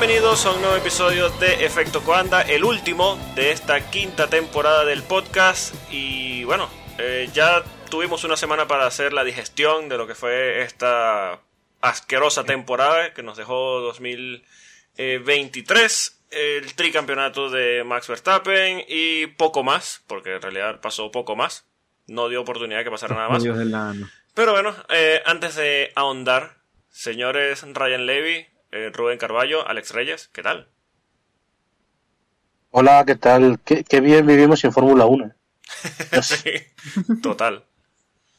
Bienvenidos a un nuevo episodio de Efecto Coanda, el último de esta quinta temporada del podcast. Y bueno, eh, ya tuvimos una semana para hacer la digestión de lo que fue esta asquerosa temporada que nos dejó 2023, el tricampeonato de Max Verstappen y poco más, porque en realidad pasó poco más. No dio oportunidad que pasara nada más. Pero bueno, eh, antes de ahondar, señores Ryan Levy, eh, Rubén Carballo, Alex Reyes, ¿qué tal? Hola, ¿qué tal? Qué, bien vivimos en Fórmula 1. sí, total.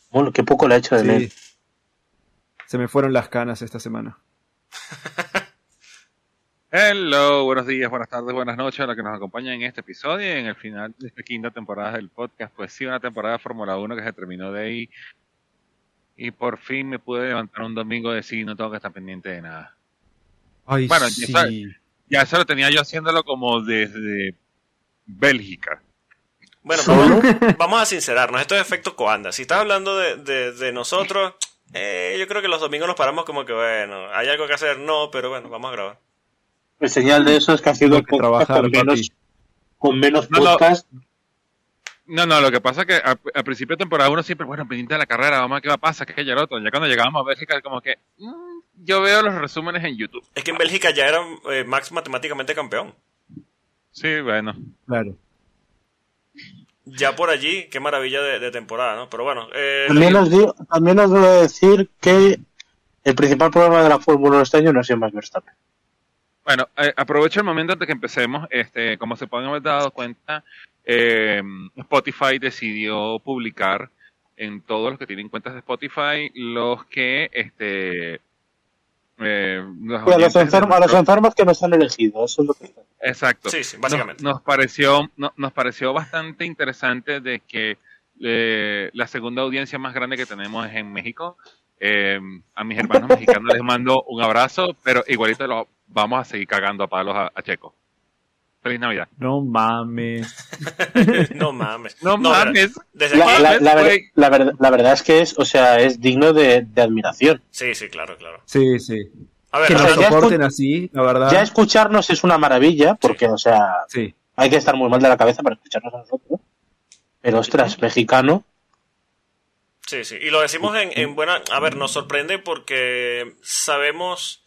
Bueno, qué poco le ha hecho de sí. Se me fueron las canas esta semana. Hello, buenos días, buenas tardes, buenas noches a los que nos acompañan en este episodio y en el final de esta quinta temporada del podcast. Pues sí, una temporada de Fórmula 1 que se terminó de ahí y por fin me pude levantar un domingo y decir no tengo que estar pendiente de nada. Ay, bueno, ya, eso lo tenía yo haciéndolo como desde Bélgica. Bueno, vamos, a sincerarnos, esto es efecto Coanda. Si estás hablando de, de, nosotros, eh, yo creo que los domingos nos paramos como que, bueno, hay algo que hacer, no, pero bueno, vamos a grabar. El señal de eso es que ha sido que trabajar con menos, con menos podcast. No, no, lo que pasa es que al, principio de temporada uno siempre, bueno, pendiente de la carrera, vamos a ver qué va a pasar, que es el otro. Ya cuando llegamos a Bélgica, como que mm, yo veo los resúmenes en YouTube. Es que en Bélgica ya era eh, Max matemáticamente campeón. Sí, bueno. Claro. Ya por allí, qué maravilla de, temporada, ¿no? Pero bueno. Eh, también, os digo, también os voy a decir que el principal problema de la Fórmula 1 este año no ha sido Max Verstappen. Bueno, eh, aprovecho el momento antes que empecemos. Este, como se pueden haber dado cuenta, eh, Spotify decidió publicar en todos los que tienen cuentas de Spotify los que este eh, a, los enfermos, que nos han elegido, eso es lo que Exacto. Sí, sí, básicamente. Nos, pareció, nos pareció bastante interesante de que eh, la segunda audiencia más grande que tenemos es en México. Eh, a mis hermanos mexicanos les mando un abrazo, pero igualito lo vamos a seguir cagando a palos a Checo. Feliz Navidad. No mames. no mames. No, mames. La, verdad, es que es, o sea, es digno de, admiración. Sí, sí, claro, claro. Sí, sí. A ver, que nos soporten así, la verdad. Ya escucharnos es una maravilla, porque, o sea, hay que estar muy mal de la cabeza para escucharnos a nosotros. Pero, ostras, mexicano. Sí, sí. Y lo decimos en, en buena. A ver, nos sorprende porque sabemos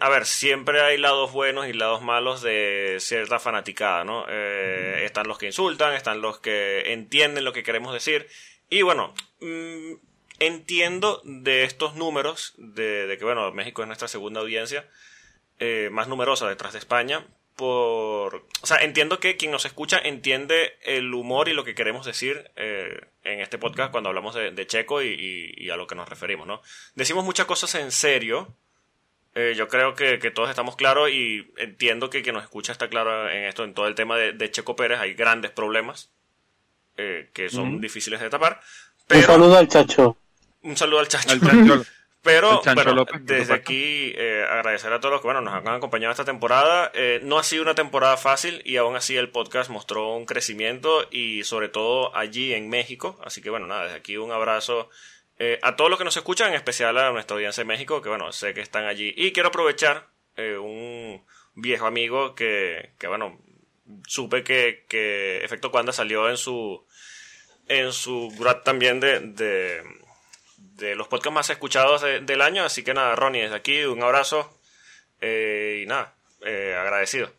a ver, siempre hay lados buenos y lados malos de cierta fanaticada, ¿no? Eh, están los que insultan, están los que entienden lo que queremos decir. Y bueno, mm, entiendo de estos números, de, que, bueno, México es nuestra segunda audiencia, eh, más numerosa detrás de España, por... O sea, entiendo que quien nos escucha entiende el humor y lo que queremos decir eh, en este podcast cuando hablamos de, Checo y, a lo que nos referimos, ¿no? Decimos muchas cosas en serio, eh, yo creo que, todos estamos claros y entiendo que quien nos escucha está claro en esto, en todo el tema de, Checo Pérez. Hay grandes problemas eh, que son difíciles de tapar. un saludo al Chacho. Un saludo al Chacho. pero desde aquí eh, agradecer a todos los que bueno, nos han acompañado esta temporada. no ha sido una temporada fácil y aún así el podcast mostró un crecimiento y sobre todo allí en México. Así que bueno, nada, desde aquí un abrazo eh, a todos los que nos escuchan, en especial a nuestra audiencia de México, que bueno, sé que están allí. Y quiero aprovechar eh, un viejo amigo que, que bueno, supe que, que Efecto Cuanda salió en su en su grad también de, de, los podcasts más escuchados del año. Así que nada, Ronnie, desde aquí un abrazo eh, y nada, agradecido.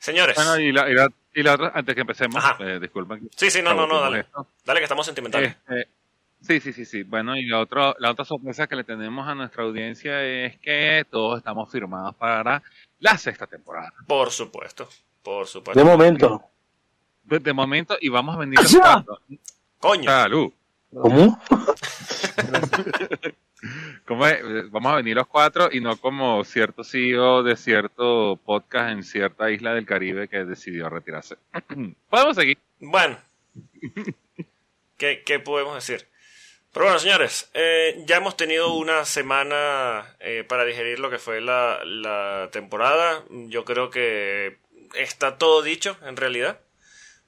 Señores. Bueno, y la, y la, otra, antes que empecemos, disculpen. Sí, sí, no, no, no, dale. Dale que estamos sentimentales. Sí, sí, sí, sí. Bueno, y la, otro, la otra sorpresa que le tenemos a nuestra audiencia es que todos estamos firmados para la sexta temporada. Por supuesto, por supuesto. De momento. De, momento, y vamos a venir los cuatro. Coño. Salud. ¿Cómo? ¿Cómo Vamos a venir los cuatro y no como cierto CEO de cierto podcast en cierta isla del Caribe que decidió retirarse. Podemos seguir. Bueno. ¿Qué, ¿Qué podemos decir? Pero bueno, señores, eh, ya hemos tenido una semana eh, para digerir lo que fue la, temporada. Yo creo que está todo dicho, en realidad.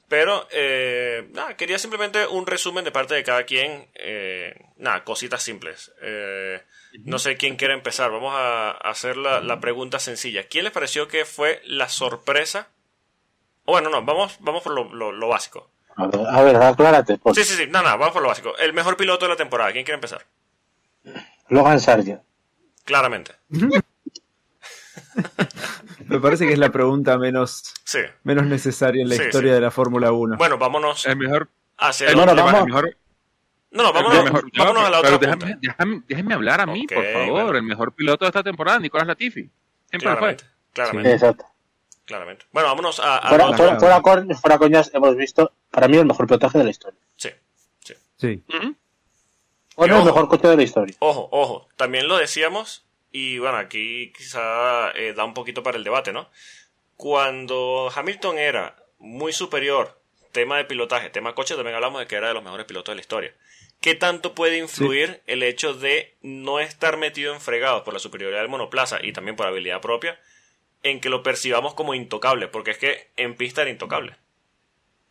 Pero, eh, quería simplemente un resumen de parte de cada quien. Eh, nada, cositas simples. Eh, no sé quién quiere empezar. Vamos a hacer la, pregunta sencilla. ¿Quién les pareció que fue la sorpresa? bueno, no, vamos, vamos por lo, básico. A ver, aclárate. Sí, sí, sí, no, no, vamos por lo básico. El mejor piloto de la temporada. ¿Quién quiere empezar? Logan Sargent. Claramente. Me parece que es la pregunta menos, menos necesaria en la historia de la Fórmula 1. Bueno, vámonos. El mejor. Hacia el, no, no, mejor. No, no, vámonos, mejor, vámonos a la otra. Déjame, déjame, déjame, hablar a mí, por favor. El mejor piloto de esta temporada, Nicolás Latifi. Siempre claramente, fue. Claramente. exacto. Claramente. Bueno, vámonos a. a fuera, fuera, fuera, fuera, coñas, hemos visto, para mí, el mejor pilotaje de la historia. Sí. Sí. sí. Bueno, el mejor coche de la historia. Ojo, ojo. También lo decíamos y bueno, aquí quizá eh, da un poquito para el debate, ¿no? Cuando Hamilton era muy superior, tema de pilotaje, tema coche, también hablamos de que era de los mejores pilotos de la historia. ¿Qué tanto puede influir el hecho de no estar metido en fregados por la superioridad del monoplaza y también por habilidad propia en que lo percibamos como intocable? Porque es que en pista era intocable.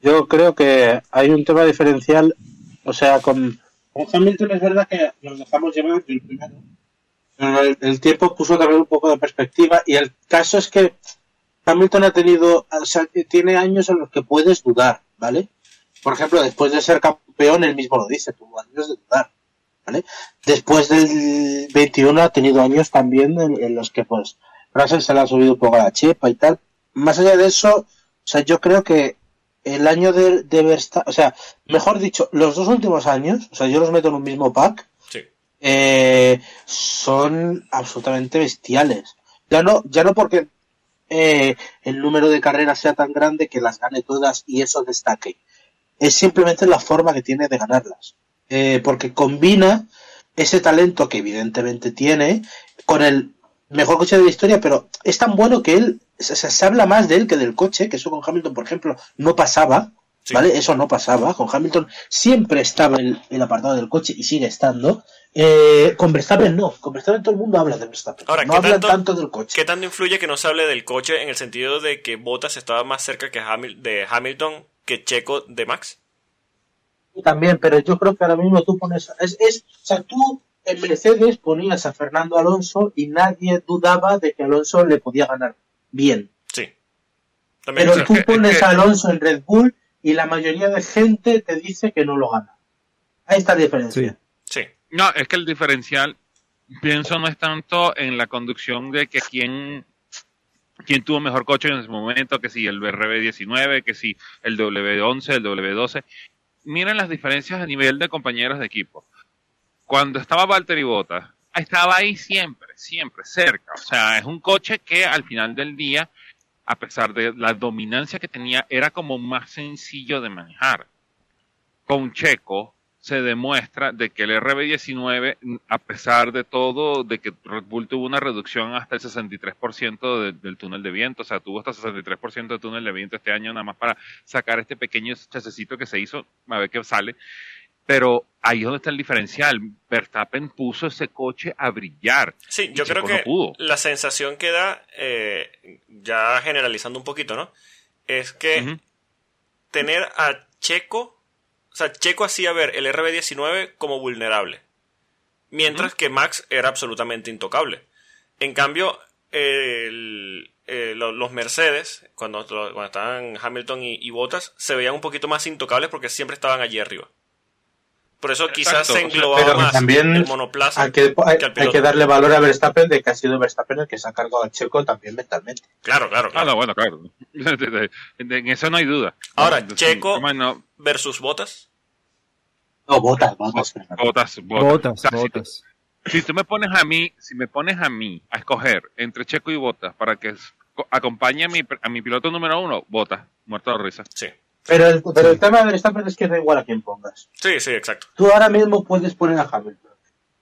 Yo creo que hay un tema diferencial, o sea, con, con Hamilton es verdad que nos dejamos llevar el primero el, tiempo puso también un poco de perspectiva y el caso es que Hamilton ha tenido, o sea, tiene años en los que puedes dudar, ¿vale? Por ejemplo, después de ser campeón, él mismo lo dice, tuvo años de dudar, ¿vale? Después del 21 ha tenido años también en, los que, pues, Russell se le ha subido un poco a la chepa y tal. Más allá de eso, o sea, yo creo que el año de, de Verstappen, o sea, mejor dicho, los dos últimos años, o sea, yo los meto en un mismo pack, eh, son absolutamente bestiales. Ya no, ya no porque eh, el número de carreras sea tan grande que las gane todas y eso destaque. Es simplemente la forma que tiene de ganarlas. Eh, porque combina ese talento que evidentemente tiene con el mejor coche de la historia, pero es tan bueno que él se, habla más de él que del coche, que eso con Hamilton, por ejemplo, no pasaba. ¿Vale? Eso no pasaba. Con Hamilton siempre estaba el, el apartado del coche y sigue estando. Eh, con Verstappen no, con Verstappen todo el mundo habla de Verstappen. Ahora, no hablan tanto, del coche. ¿Qué tanto influye que no se hable del coche en el sentido de que Bottas estaba más cerca que de Hamilton que Checo de Max? También, pero yo creo que ahora mismo tú pones. Es, es, o sea, tú en Mercedes ponías a Fernando Alonso y nadie dudaba de que Alonso le podía ganar bien. Sí. pero tú pones a Alonso en Red Bull y la mayoría de gente te dice que no lo gana. Ahí está la diferencia. Sí. No, es que el diferencial, pienso, no es tanto en la conducción de que quién, quién tuvo mejor coche en ese momento, que si el BRB19, que si el W11, el W12. Miren las diferencias a nivel de compañeros de equipo. Cuando estaba Valtteri Bottas, estaba ahí siempre, siempre, cerca. O sea, es un coche que al final del día, a pesar de la dominancia que tenía, era como más sencillo de manejar. Con Checo, se demuestra de que el RB19, a pesar de todo, de que Red Bull tuvo una reducción hasta el 63% del túnel de viento, o sea, tuvo hasta 63% de túnel de viento este año nada más para sacar este pequeño chasecito que se hizo, a ver qué sale. Pero ahí es donde está el diferencial. Verstappen puso ese coche a brillar. Sí, yo creo que la sensación que da, eh, ya generalizando un poquito, ¿no? Es que tener a Checo o sea, Checo hacía ver el RB19 como vulnerable. Mientras que Max era absolutamente intocable. En cambio, eh, los Mercedes, cuando, cuando estaban Hamilton y, Bottas, se veían un poquito más intocables porque siempre estaban allí arriba. Por eso quizás se englobaba más también el monoplaza. Hay que, hay, que darle valor a Verstappen de que ha sido Verstappen el que se ha cargado a Checo también mentalmente. Claro, claro, claro. Ah, bueno, claro. En eso no hay duda. Ahora, Checo versus Botas. No, Botas, Botas. Botas, Botas. Botas, Si, tú me pones a mí, si me pones a mí a escoger entre Checo y Botas para que acompañe a mi, a mi piloto número uno, Botas, muerto de risa. Sí. Pero el, pero el tema de Verstappen es que da igual a quién pongas. Sí, sí, exacto. Tú ahora mismo puedes poner a Hamilton,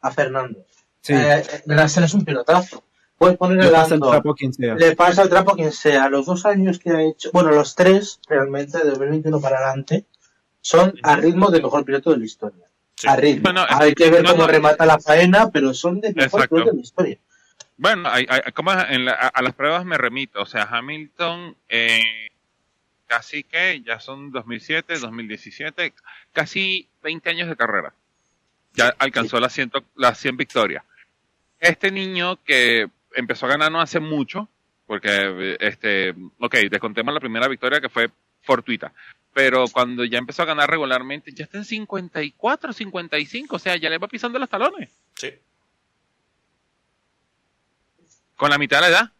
a Fernando. Sí. Eh, es un pilotazo. Puedes poner le pasa el trapo a quien sea. Le pasa el trapo a quien sea. Los dos años que ha hecho, bueno, los tres realmente, de 2021 para adelante, son a ritmo de mejor piloto de la historia. A ritmo. Hay que ver cómo remata la faena, pero son de mejor piloto de la historia. Bueno, hay, como a, las pruebas me remito. O sea, Hamilton, eh, casi que ya son 2007, 2017, casi 20 años de carrera. Ya alcanzó las 100, las 100 victorias. Este niño que empezó a ganar no hace mucho, porque, este, ok, descontemos la primera victoria que fue fortuita, pero cuando ya empezó a ganar regularmente, ya está en 54, 55, o sea, ya le va pisando los talones. Sí. Con la mitad de la edad.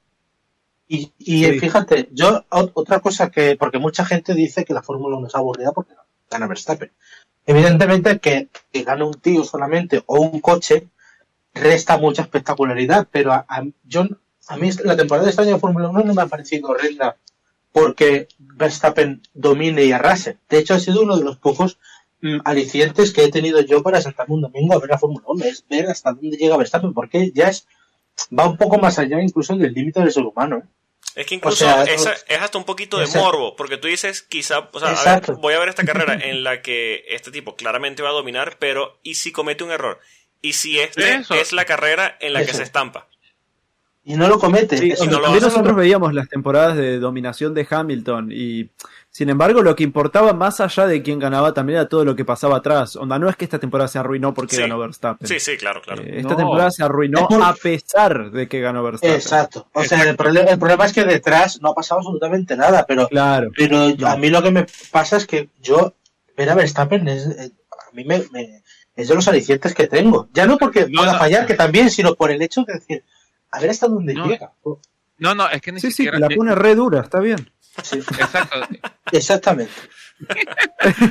Y, y fíjate, yo, otra cosa que, porque mucha gente dice que la Fórmula 1 es aburrida porque gana Verstappen. Evidentemente que, que gane un tío solamente o un coche resta mucha espectacularidad, pero a, yo, a mí la temporada de este año de Fórmula 1 no me ha parecido horrenda porque Verstappen domine y arrase. De hecho, ha sido uno de los pocos mm, alicientes que he tenido yo para sentarme un domingo a ver la Fórmula 1, es ver hasta dónde llega Verstappen, porque ya es va un poco más allá incluso del límite del ser humano. ¿eh? Es que incluso es, hasta un poquito de morbo, porque tú dices, quizá, o sea, voy a ver esta carrera en la que este tipo claramente va a dominar, pero ¿y si comete un error? ¿Y si este es la carrera en la que se estampa? Y no lo comete. nosotros veíamos las temporadas de dominación de Hamilton y sin embargo lo que importaba más allá de quién ganaba también era todo lo que pasaba atrás. Onda, no es que esta temporada se arruinó porque ganó Verstappen. Sí, sí, claro, claro. Eh, esta temporada se arruinó a pesar de que ganó Verstappen. Exacto. O sea, el problema, el problema, es que detrás no ha pasado absolutamente nada, pero, claro, pero a mí lo que me pasa es que yo ver a Verstappen es, eh, a mí me, es de los alicientes que tengo. Ya no porque pueda fallar, que también, sino por el hecho de decir, a ver hasta dónde llega. No, no, es que ni sí, Sí, la pone re dura, está bien. Sí. Exacto. Exactamente.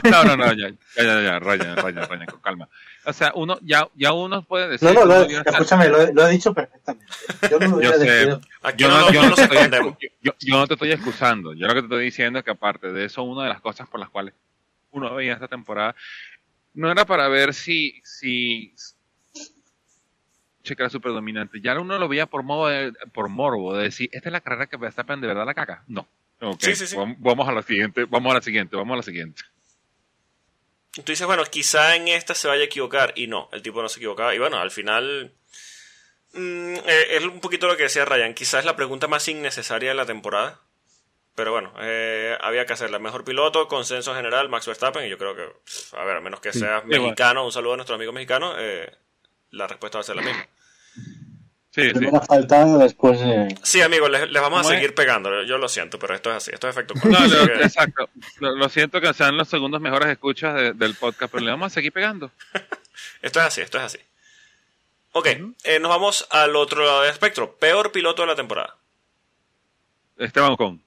no, no, no, ya, ya, ya, ya, Ryan, Ryan, Ryan, con calma. O sea, uno, ya, ya uno puede decir. No, no, lo, escúchame, lo, lo, he dicho perfectamente. Yo no lo yo sé, yo, no, yo, no te estoy, yo, yo, no te estoy excusando. Yo lo que te estoy diciendo es que, aparte de eso, una de las cosas por las cuales uno veía esta temporada no era para ver si, si, que era súper dominante. Ya uno lo veía por modo por morbo, de decir, esta es la carrera que Verstappen de verdad la caca. No. Okay. Sí, sí, sí. Vamos a la siguiente, vamos a la siguiente, vamos a la siguiente. Tú dices, bueno, quizá en esta se vaya a equivocar. Y no, el tipo no se equivocaba. Y bueno, al final. Mm, eh, es un poquito lo que decía Ryan. Quizás es la pregunta más innecesaria de la temporada. Pero bueno, eh, había que hacerla. Mejor piloto, consenso general, Max Verstappen. Y yo creo que, a ver, a menos que seas mexicano, un saludo a nuestro amigo mexicano, eh, la respuesta va a ser la misma. Sí, sí. faltado después de... Sí, amigos, les, vamos a seguir pegando. Yo lo siento, pero esto es así. Esto es efecto. No, exacto. Lo, siento que sean los segundos mejores escuchas del podcast, pero le vamos a seguir pegando. esto es así, esto es así. Ok, eh, nos vamos al otro lado del espectro. Peor piloto de la temporada. Esteban Ocon.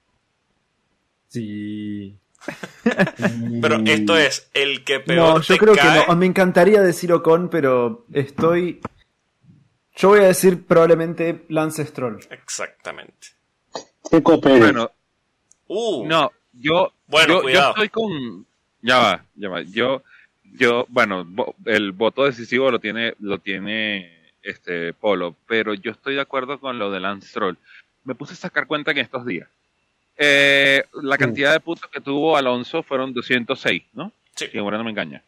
Sí. pero esto es el que peor. No, yo creo que no. Me encantaría decir Ocon, pero estoy yo voy a decir probablemente Lance Stroll. Exactamente. Bueno, uh, no, yo, bueno, yo, estoy con. Ya va, ya va. Yo, yo, bueno, el voto decisivo lo tiene, lo tiene este Polo, pero yo estoy de acuerdo con lo de Lance Stroll. Me puse a sacar cuenta en estos días. Eh, la cantidad de puntos que tuvo Alonso fueron 206, ¿no? Sí. Y ahora no me engaña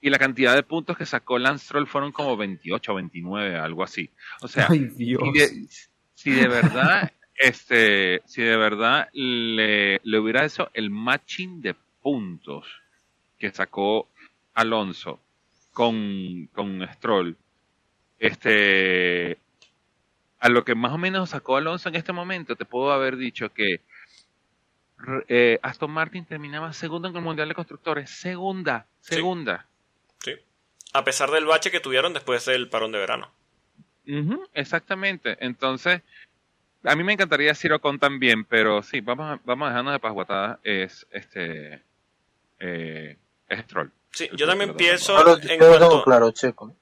y la cantidad de puntos que sacó Lance Troll fueron como 28 o 29, algo así. O sea, Si, de, verdad, este, si de verdad le, le hubiera hecho el matching de puntos que sacó Alonso con, con Stroll, este, a lo que más o menos sacó Alonso en este momento, te puedo haber dicho que eh, Aston Martin terminaba segundo en el Mundial de Constructores. Segunda, segunda. A pesar del bache que tuvieron después del parón de verano. exactamente. Entonces, a mí me encantaría decir Ocon también, pero sí, vamos a, vamos a dejarnos de pasguatadas. Es este. Eh, es Stroll. Sí, yo también pienso. en cuanto... claro, Checo.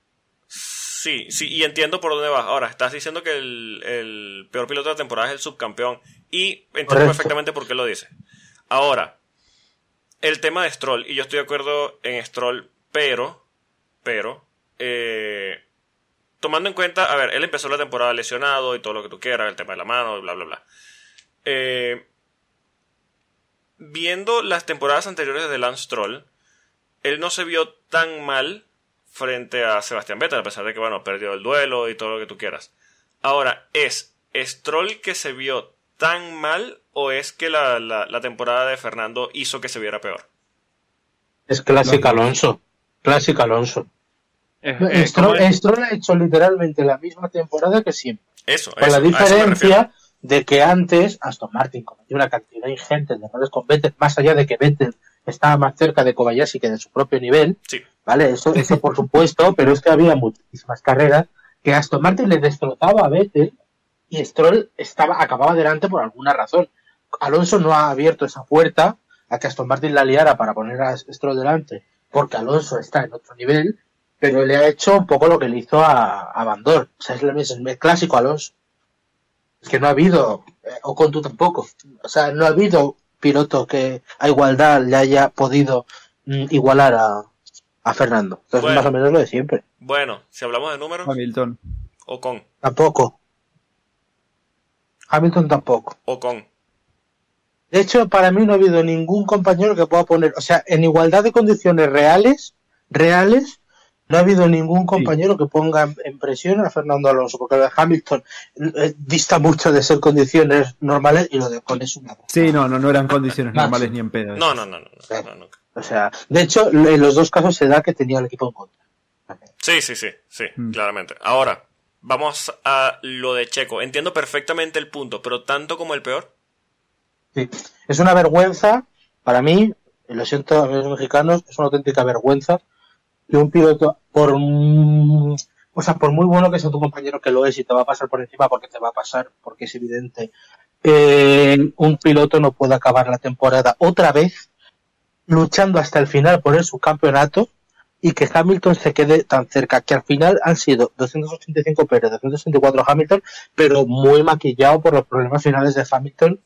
Sí, sí, y entiendo por dónde vas. Ahora, estás diciendo que el, peor piloto de la temporada es el subcampeón. Y entiendo perfectamente por qué lo dice. Ahora, el tema de Stroll, y yo estoy de acuerdo en Stroll, pero pero eh, tomando en cuenta, a ver, él empezó la temporada lesionado y todo lo que tú quieras, el tema de la mano, bla, bla, bla. Eh, viendo las temporadas anteriores de Lance Stroll, él no se vio tan mal frente a Sebastián Vettel, a pesar de que, bueno, perdió el duelo y todo lo que tú quieras. Ahora, es Stroll que se vio tan mal o es que la, la, temporada de Fernando hizo que se viera peor? Es clásico Alonso. Clásico Alonso. Stroll, ha hecho literalmente la misma temporada que siempre. Eso, Con la diferencia de que antes Aston Martin cometió una cantidad ingente de errores con Vettel, más allá de que Vettel estaba más cerca de Kobayashi que de su propio nivel. Sí. ¿Vale? Eso, eso por supuesto, pero es que había muchísimas carreras que Aston Martin le destrozaba a Vettel y Stroll estaba, acababa delante por alguna razón. Alonso no ha abierto esa puerta a que Aston Martin la liara para poner a Stroll delante, porque Alonso está en otro nivel, pero le ha hecho un poco lo que le hizo a, a Bandor. O sea, es el, el clásico Alonso. Es que no ha habido, eh, o con tú tampoco, o sea, no ha habido piloto que a igualdad le haya podido mm, igualar a, a Fernando. Entonces, más o menos lo de siempre. Bueno, si hablamos de números. Hamilton. O con. Tampoco. Hamilton tampoco. O con. De hecho, para mí no ha habido ningún compañero que pueda poner, o sea, en igualdad de condiciones reales, reales, no ha habido ningún compañero que ponga en presión a Fernando Alonso, porque lo de Hamilton eh, dista mucho de ser condiciones normales y lo de Con es una. Sí, no, no, no eran condiciones normales ni en pedo. No, no, no, no, no, O sea, de hecho, en los dos casos se da que tenía el equipo en contra. Sí, sí, sí, sí, mm. claramente. Ahora, vamos a lo de Checo. Entiendo perfectamente el punto, pero tanto como el peor. Sí, es una vergüenza para mí, lo siento a los mexicanos, es una auténtica vergüenza que un piloto, por, o sea, por muy bueno que sea tu compañero que lo es y te va a pasar por encima porque te va a pasar, porque es evidente, eh, un piloto no puede acabar la temporada otra vez luchando hasta el final por el subcampeonato y que Hamilton se quede tan cerca, que al final han sido 285 Pérez, 264 Hamilton, pero muy maquillado por los problemas finales de Hamilton.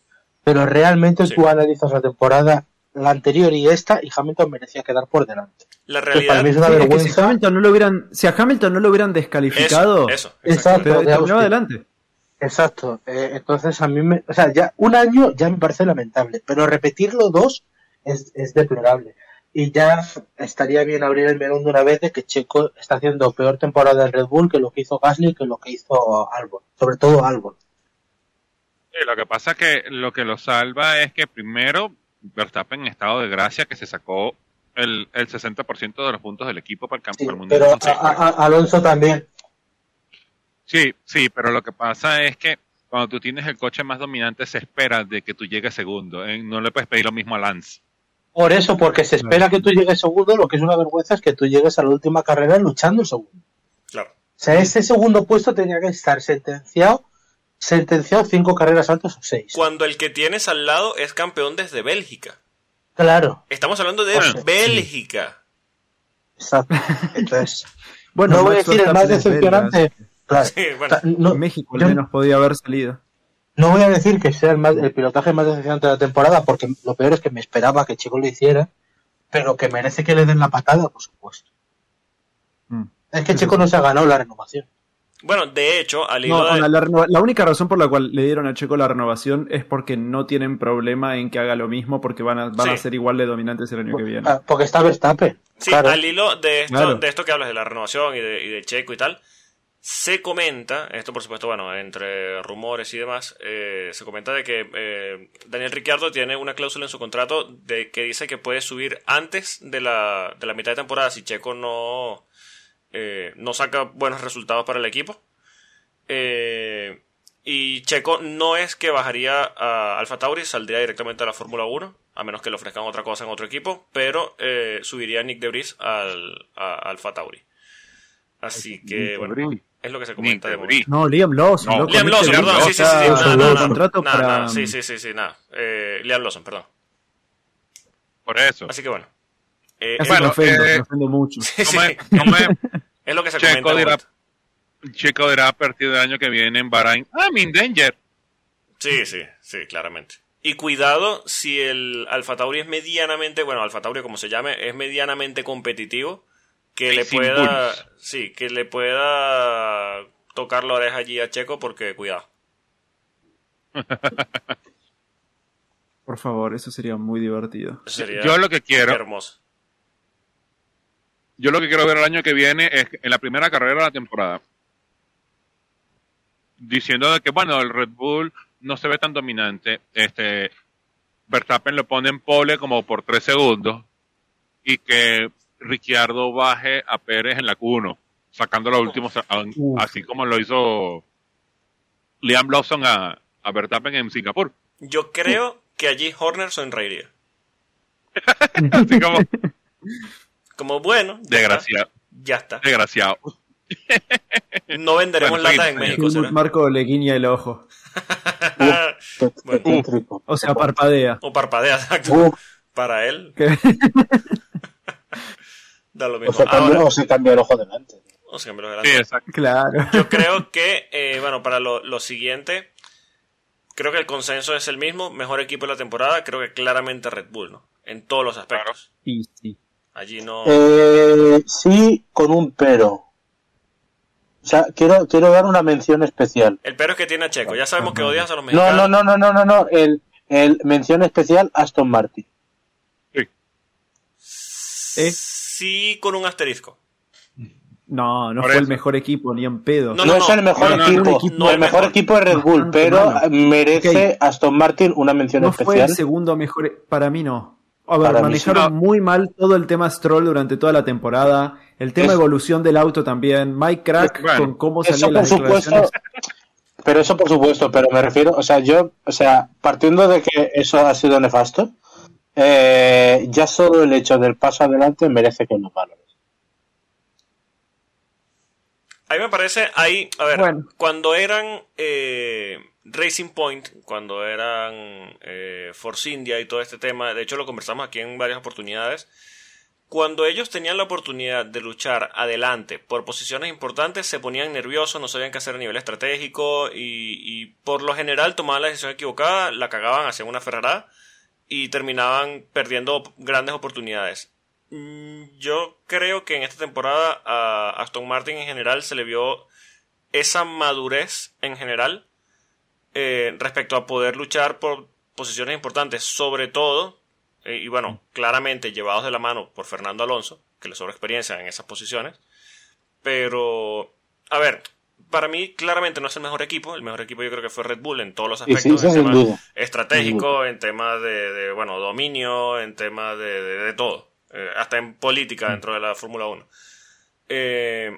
Pero realmente tú analizas la temporada la anterior y esta y Hamilton merecía quedar por delante. La realidad es una vergüenza. si, Hamilton no lo hubieran, si a Hamilton no lo hubieran descalificado, eso, exacto, adelante. Exacto. Eh, entonces a mí me, o sea, ya un año ya me parece lamentable, pero repetirlo dos es, es deplorable. Y ya estaría bien abrir el melón de una vez de que Checo está haciendo peor temporada en Red Bull que lo que hizo Gasly que lo que hizo Albon, sobre todo Albon. Lo que pasa es que lo que lo salva es que primero Verstappen en estado de gracia que se sacó el, el 60% de los puntos del equipo para el campo Pero Alonso también. Sí, sí, pero lo que pasa es que cuando tú tienes el coche más dominante se espera de que tú llegues segundo. ¿eh? No le puedes pedir lo mismo a Lance. Por eso, porque se espera que tú llegues segundo, lo que es una vergüenza es que tú llegues a la última carrera luchando segundo. Claro. O sea, ese segundo puesto tenía que estar sentenciado sentenciado cinco carreras antes o seis. Cuando el que tienes al lado es campeón desde Bélgica. Claro. Estamos hablando de Bélgica. Exacto. Entonces, bueno, no voy a decir el más decepcionante. México al menos podía haber salido. No voy a decir que sea el, más, el pilotaje más decepcionante de la temporada, porque lo peor es que me esperaba que Chico lo hiciera, pero que merece que le den la patada, por supuesto. Mm. Es que Chico no se ha ganado la renovación. Bueno, de hecho, al la, única razón por la cual le dieron a Checo la renovación es porque no tienen problema en que haga lo mismo porque van a, van a ser igual de dominantes el año que viene. Ah, porque está Verstappen. Sí, al hilo de esto, de esto que hablas de la renovación y de, Checo y tal, se comenta, esto por supuesto, bueno, entre rumores y demás, eh, se comenta de que eh, Daniel Ricciardo tiene una cláusula en su contrato de que dice que puede subir antes de la, de la mitad de temporada si Checo no eh, no saca buenos resultados para el equipo. Eh, y Checo no es que bajaría a Alfa Tauri, saldría directamente a la Fórmula 1, a menos que le ofrezcan otra cosa en otro equipo, pero eh, subiría Nick Debris al, a Alfa Tauri. Así que, bueno, es lo que se comenta de No, Liam Lawson. Liam Lawson, perdón, sí, sí, sí, sí, sí, sí, sí, nada. Liam Lawson, perdón. Por eso. Así que bueno. Eh, bueno, eh, mucho. es lo que se Checo comenta. Dirá, Checo dirá a partir del año que viene en Bahrain, I'm in danger. Sí, sí, sí, claramente. Y cuidado si el Alfa Tauri es medianamente, bueno, Alfa Tauri como se llame, es medianamente competitivo, que le pueda, sí, que le pueda tocar la oreja allí a Checo porque cuidado. Por favor, eso sería muy divertido. Yo lo que quiero, hermoso. Yo lo que quiero ver el año que viene es en la primera carrera de la temporada. Diciendo de que, bueno, el Red Bull no se ve tan dominante. Este, Verstappen lo pone en pole como por tres segundos y que Ricciardo baje a Pérez en la Q1, sacando los últimos, así como lo hizo Liam Lawson a, a Verstappen en Singapur. Yo creo que allí Horner sonreiría. así como, Como bueno, ya desgraciado, está. Ya está. desgraciado. No venderemos Bueno, latas en México, será. Marco le guiña el ojo. Bueno. O sea, parpadea. O parpadea, exacto. Uf, Para él, da lo o, mismo. se cambia, Ahora, o se cambia el ojo delante. o me lo Sí, adelanto. exacto. claro. Yo creo que, eh, bueno, para lo, lo siguiente, creo que el consenso es el mismo. Mejor equipo de la temporada, creo que claramente Red Bull, ¿no? En todos los aspectos. Y sí. Allí no. Eh, sí, con un pero. O sea, quiero, quiero dar una mención especial. El pero es que tiene a Checo. Ya sabemos que odias a los No, mexicanos. no, no, no, no, no, no. El, el mención especial Aston Martin. ¿Eh? Sí, con un asterisco. No, no Por fue el mejor equipo, ni en pedo. No, No, es el mejor no, no, equipo. no el mejor equipo es Red Bull, pero merece. Aston Martin una mención No fue especial. el segundo mejor. Para mí no. A ver, mí manejaron sí. muy mal todo el tema Stroll durante toda la temporada. El tema Es- evolución del auto también. Mike Crack Bueno, con cómo por las supuesto, declaraciones. pero eso por supuesto, pero me refiero, o sea, yo, o sea, partiendo de que eso ha sido nefasto, eh, ya solo el hecho del paso adelante merece que lo valores. A mí me parece, ahí, a ver, Bueno. cuando eran eh, Racing Point, cuando eran eh, Force India y todo este tema, de hecho lo conversamos aquí en varias oportunidades, cuando ellos tenían la oportunidad de luchar adelante por posiciones importantes, se ponían nerviosos, no sabían qué hacer a nivel estratégico y, por lo general tomaban la decisión equivocada, la cagaban, hacían una ferrada y terminaban perdiendo grandes oportunidades. Mm, Yo creo que en esta temporada a Aston Martin en general se le vio esa madurez en general eh, respecto a poder luchar por posiciones importantes, sobre todo, eh, y bueno, claramente llevados de la mano por Fernando Alonso, que le sobra experiencia en esas posiciones. Pero, a ver, para mí claramente no es el mejor equipo. El mejor equipo yo creo que fue Red Bull en todos los sí, aspectos. eso en temas estratégico, en temas de, de, bueno, dominio, en temas de, de- de todo. Eh, hasta en política dentro de la Fórmula 1. Eh,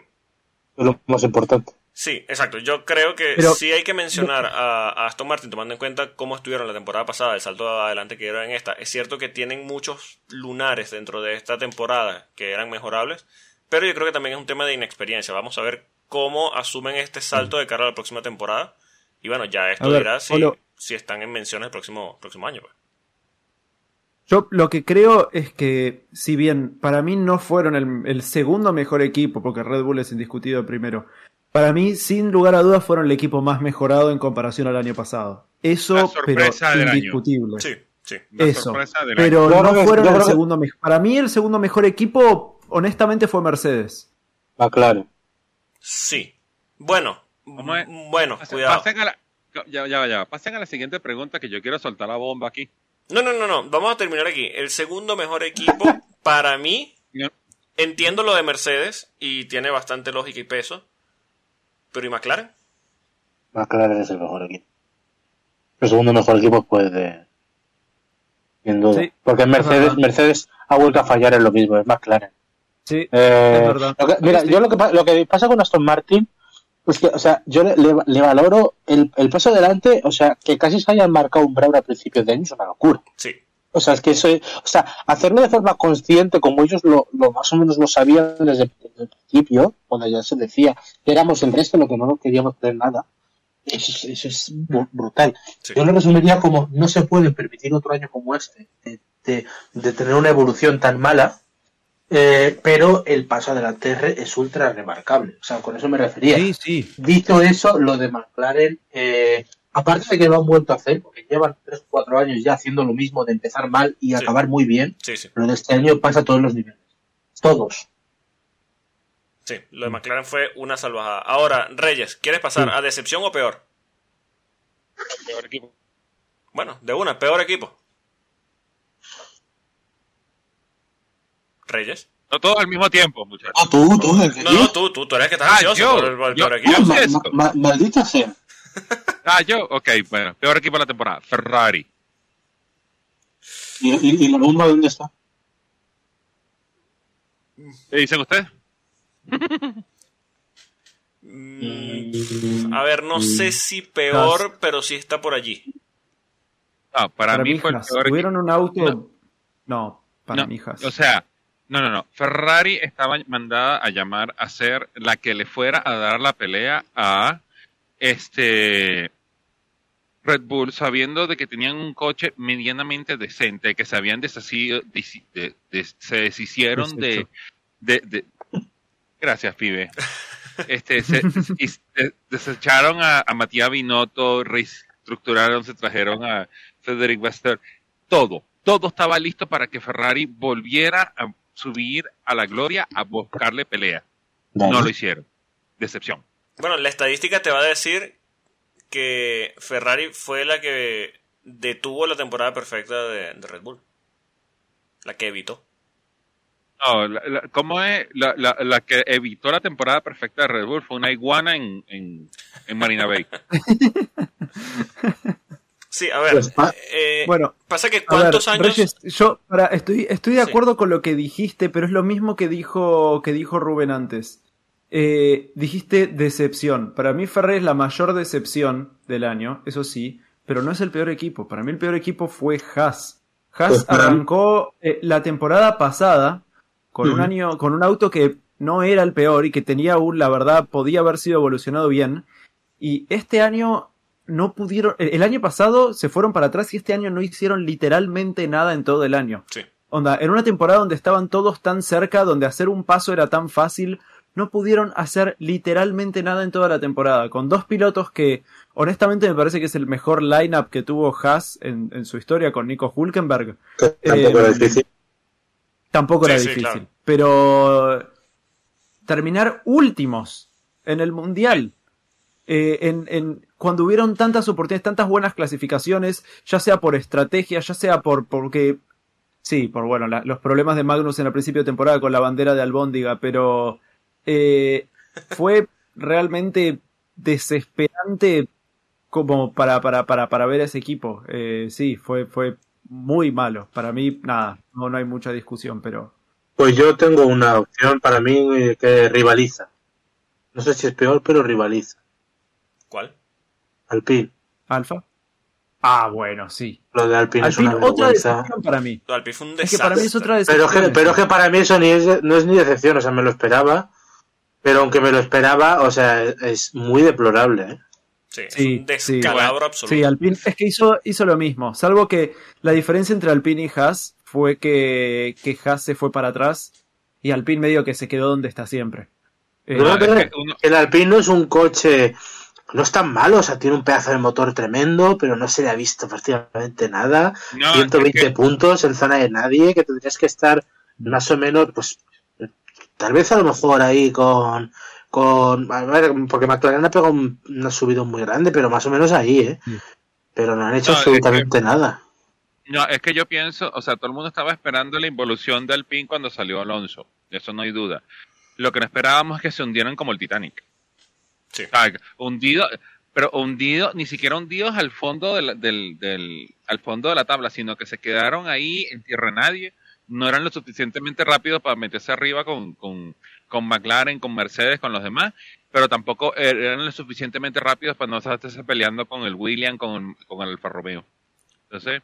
Es lo más importante. Sí, exacto. Yo creo que Pero- sí hay que mencionar a, a Aston Martin, tomando en cuenta cómo estuvieron la temporada pasada, el salto adelante que dieron en esta. Es cierto que tienen muchos lunares dentro de esta temporada que eran mejorables, pero yo creo que también es un tema de inexperiencia. Vamos a ver cómo asumen este salto de cara a la próxima temporada. Y bueno, ya esto ver, dirá si, están en menciones el próximo, próximo año. pues. Yo lo que creo es que, si bien para mí no fueron el, el segundo mejor equipo, porque Red Bull es indiscutido primero, para mí, sin lugar a dudas, fueron el equipo más mejorado en comparación al año pasado. Eso, pero año. indiscutible. Sí, sí. La Eso. sorpresa del Pero no fueron el segundo mejor. Para mí, el segundo mejor equipo, honestamente, fue Mercedes. McLaren. Sí. Bueno, ¿Cómo es? m- bueno, Pasen- cuidado. Pasen a la, ya, ya, ya. Pasen a la siguiente pregunta que yo quiero soltar la bomba aquí. No, no, no, no. Vamos a terminar aquí. El segundo mejor equipo, para mí, entiendo lo de Mercedes y tiene bastante lógica y peso. Pero ¿y McLaren? McLaren es el mejor equipo. El segundo mejor equipo puede. Sin duda. Sí, Porque es Mercedes. Mercedes ha vuelto a fallar en lo mismo, es McLaren. Sí, Eh, Es verdad. que- mira, Sí. yo lo que, lo que pasa con Aston Martin es que, o sea, yo le, le- le valoro el, el paso adelante, o sea, que casi se hayan marcado un Brown a principios de año es una locura. Sí. O sea, es que eso, o sea, hacerlo de forma consciente, como ellos lo, lo más o menos lo sabían desde, desde el principio, cuando ya se decía que éramos el resto lo que no queríamos tener nada, eso, es- eso es bru- brutal. Sí. Yo lo resumiría como no se puede permitir otro año como este de, de- de tener una evolución tan mala, eh, pero el paso adelante es ultra remarcable. O sea, con eso me refería. sí, sí. Dicho eso, lo de McLaren, eh, aparte de que lo han vuelto a hacer, porque llevan 3 o 4 años ya haciendo lo mismo de empezar mal y Sí. acabar muy bien, Sí, sí. lo de este año pasa a todos los niveles. Todos. Sí. Lo de McLaren fue una salvajada. Ahora, Reyes, ¿quieres pasar Sí. a decepción o peor? Peor equipo. Bueno, de una, peor equipo. Reyes. No todos al mismo tiempo, muchachos. Ah, tú, tú, el que No, no, tú, tú, tú eres el que estás Ah, ansioso yo, por el, por el yo- peor yo- equipo. Ma- eso. ma- ma- maldita sea. Ah, yo, ok, bueno, peor equipo de la temporada, Ferrari. ¿Y, y, y la bomba dónde está? ¿Qué dicen ustedes? Mm, a ver, no sé si peor, pero sí está por allí. No, para, Para mí fue el peor Tuvieron un auto. No. No, para No, mí, Haas. O sea, no, no, no. Ferrari estaba mandada a llamar a ser la que le fuera a dar la pelea a este Red Bull, sabiendo de que tenían un coche medianamente decente, que se habían deshacido, desi- de- de- se deshicieron de, Deshecho. de, de- Gracias, pibe. Este, se, desecharon a, a Matías Binotto, reestructuraron, se trajeron a Frederick Wester, todo, todo estaba listo para que Ferrari volviera a subir a la gloria a buscarle pelea. No lo hicieron. Decepción. Bueno, la estadística te va a decir que Ferrari fue la que detuvo la temporada perfecta de, de Red Bull. La que evitó. No, la- la- ¿cómo es? La, la- la que evitó la temporada perfecta de Red Bull fue una iguana en, en, en Marina Bay. Sí, a ver. Pues, eh, Bueno, pasa que A ver, cuántos años. Reyes, yo para, estoy, estoy de Sí. acuerdo con lo que dijiste, pero es lo mismo que dijo, que dijo Rubén antes. Eh, dijiste decepción. Para mí Ferrari es la mayor decepción del año, eso sí, pero no es el peor equipo. Para mí el peor equipo fue Haas. Haas Pues arrancó eh, la temporada pasada con un año, con un auto que no era el peor y que tenía un, la verdad, podía haber sido evolucionado bien. Y este año no pudieron, el el año pasado se fueron para atrás y este año no hicieron literalmente nada en todo el año. Sí. Onda, en una temporada donde estaban todos tan cerca, donde hacer un paso era tan fácil, no pudieron hacer literalmente nada en toda la temporada. Con dos pilotos que, honestamente, me parece que es el mejor lineup que tuvo Haas en, en su historia con Nico Hulkenberg. que tampoco eh, era difícil. Tampoco Sí, era sí, difícil. claro. Pero terminar últimos en el Mundial, eh, en, en- cuando hubieron tantas oportunidades, tantas buenas clasificaciones, ya sea por estrategia, ya sea por porque... Sí, por bueno, la- los problemas de Magnus en el principio de temporada con la bandera de Albóndiga, pero eh, fue realmente desesperante como para, para, para, para ver a ese equipo. Eh, sí, fue, fue muy malo. Para mí, nada, no, no hay mucha discusión, pero... Pues yo tengo una opción para mí eh, que rivaliza. No sé si es peor, pero rivaliza. ¿Cuál? Alpine. ¿Alfa? Ah, bueno, sí. Lo de Alpine, es una otra decepción para mí. Alpine fue un Es que para mí es otra Pero decepción. que, pero que para mí eso ni es, no es ni decepción, o sea, me lo esperaba. Pero aunque me lo esperaba, o sea, es muy deplorable. ¿eh? Sí, es Sí, un descalabro absoluto. Sí, Alpine es que hizo, hizo lo mismo. Salvo que la diferencia entre Alpine y Haas fue que, que Haas se fue para atrás y Alpine medio que se quedó donde está siempre. Eh, No, No, pero es que uno- El Alpine no es un coche, no es tan malo, o sea, tiene un pedazo de motor tremendo, pero no se le ha visto prácticamente nada. no, 120 es que- puntos en zona de nadie, que tendrías que estar más o menos, pues, tal vez a lo mejor ahí con, con, a ver, porque McLaren ha pegado un, una subida muy grande, pero más o menos ahí, ¿eh? Sí. Pero no han hecho No, es absolutamente nada. No, es que yo pienso, o sea, todo el mundo estaba esperando la involución de Alpine cuando salió Alonso, de eso no hay duda. Lo que no esperábamos es que se hundieran como el Titanic. Sí. O sea, hundido, pero hundido, ni siquiera hundidos al fondo de la- del, del- al fondo de la tabla, sino que se quedaron ahí en tierra de nadie, no eran lo suficientemente rápidos para meterse arriba con, con, con McLaren, con Mercedes, con los demás, pero tampoco eran lo suficientemente rápidos para no estarse peleando con el William, con, con el Alfa Romeo. Entonces,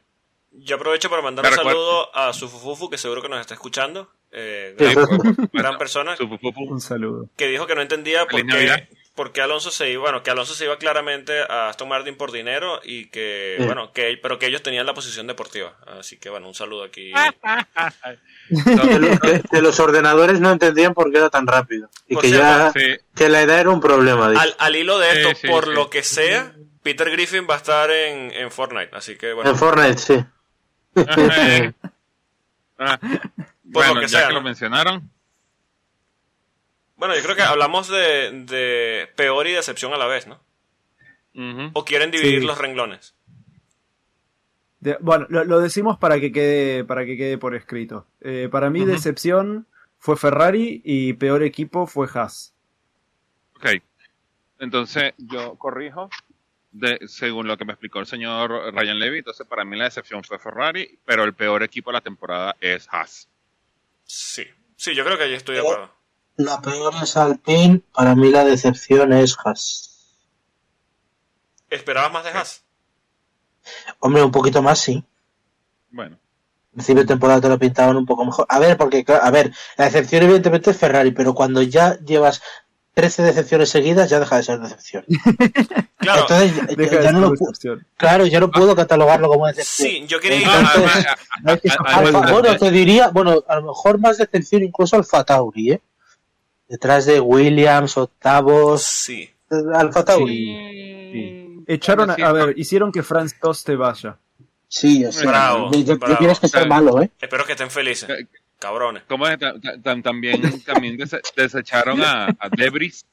Yo aprovecho para mandar un saludo a su Fufufu, que seguro que nos está escuchando. Eh, gran, gran bueno, persona. su- fu- fu- fu- Un saludo. que dijo que no entendía por qué, por qué Alonso se iba, bueno, que Alonso se iba claramente a Aston Martin por dinero y que, Sí. bueno, que, pero que ellos tenían la posición deportiva. Así que, bueno, un saludo aquí. Que los ordenadores no entendían por qué era tan rápido. Y Por que cierto, ya, Sí, que la edad era un problema. dice. Al, al hilo de esto, Sí, sí, por sí. lo que sea, Peter Griffin va a estar en, en Fortnite. Así que, bueno, En Fortnite, sí. Ah, bueno, lo que ya sea, que ¿no? lo mencionaron, bueno, yo creo que hablamos de, de peor y decepción a la vez, ¿no? O quieren dividir Sí. los renglones. De- bueno, lo, lo decimos para que quede, para que quede por escrito. Eh, para mí, decepción fue Ferrari y peor equipo fue Haas. ok. Entonces, yo corrijo. de, según lo que me explicó el señor Ryan Levy, entonces para mí la decepción fue Ferrari, pero el peor equipo de la temporada es Haas. Sí, sí, yo creo que ahí estoy de acuerdo. La peor es Alpine, para mí la decepción es Haas. ¿Esperabas más de Haas? Hombre, un poquito más, sí. Bueno, Al principio de temporada te lo pintaban un poco mejor. A ver, porque, a ver, la decepción evidentemente es Ferrari, pero cuando ya llevas 13 decepciones seguidas, ya deja de ser decepción. Claro, Entonces, ya- Deja ya de no ser lo pu- decepción. claro, yo no puedo catalogarlo como decepción. sí, yo quería ir Entonces, a- a- Alfa- bueno, te diría, bueno, a lo mejor más decepción incluso Alfa Tauri, ¿eh? Detrás de Williams, octavos, Sí. Alfa Tauri. Sí, sí. Echaron, a, ver, hicieron que Franz Tost te vaya. Sí, o sea, Bravo, yo- yo- bravo. tienes que ser Sí. malo, ¿eh? Espero que estén felices. Cabrones. ¿Cómo es? Ta- ta- ta- También, también dese- desecharon a, a Debris.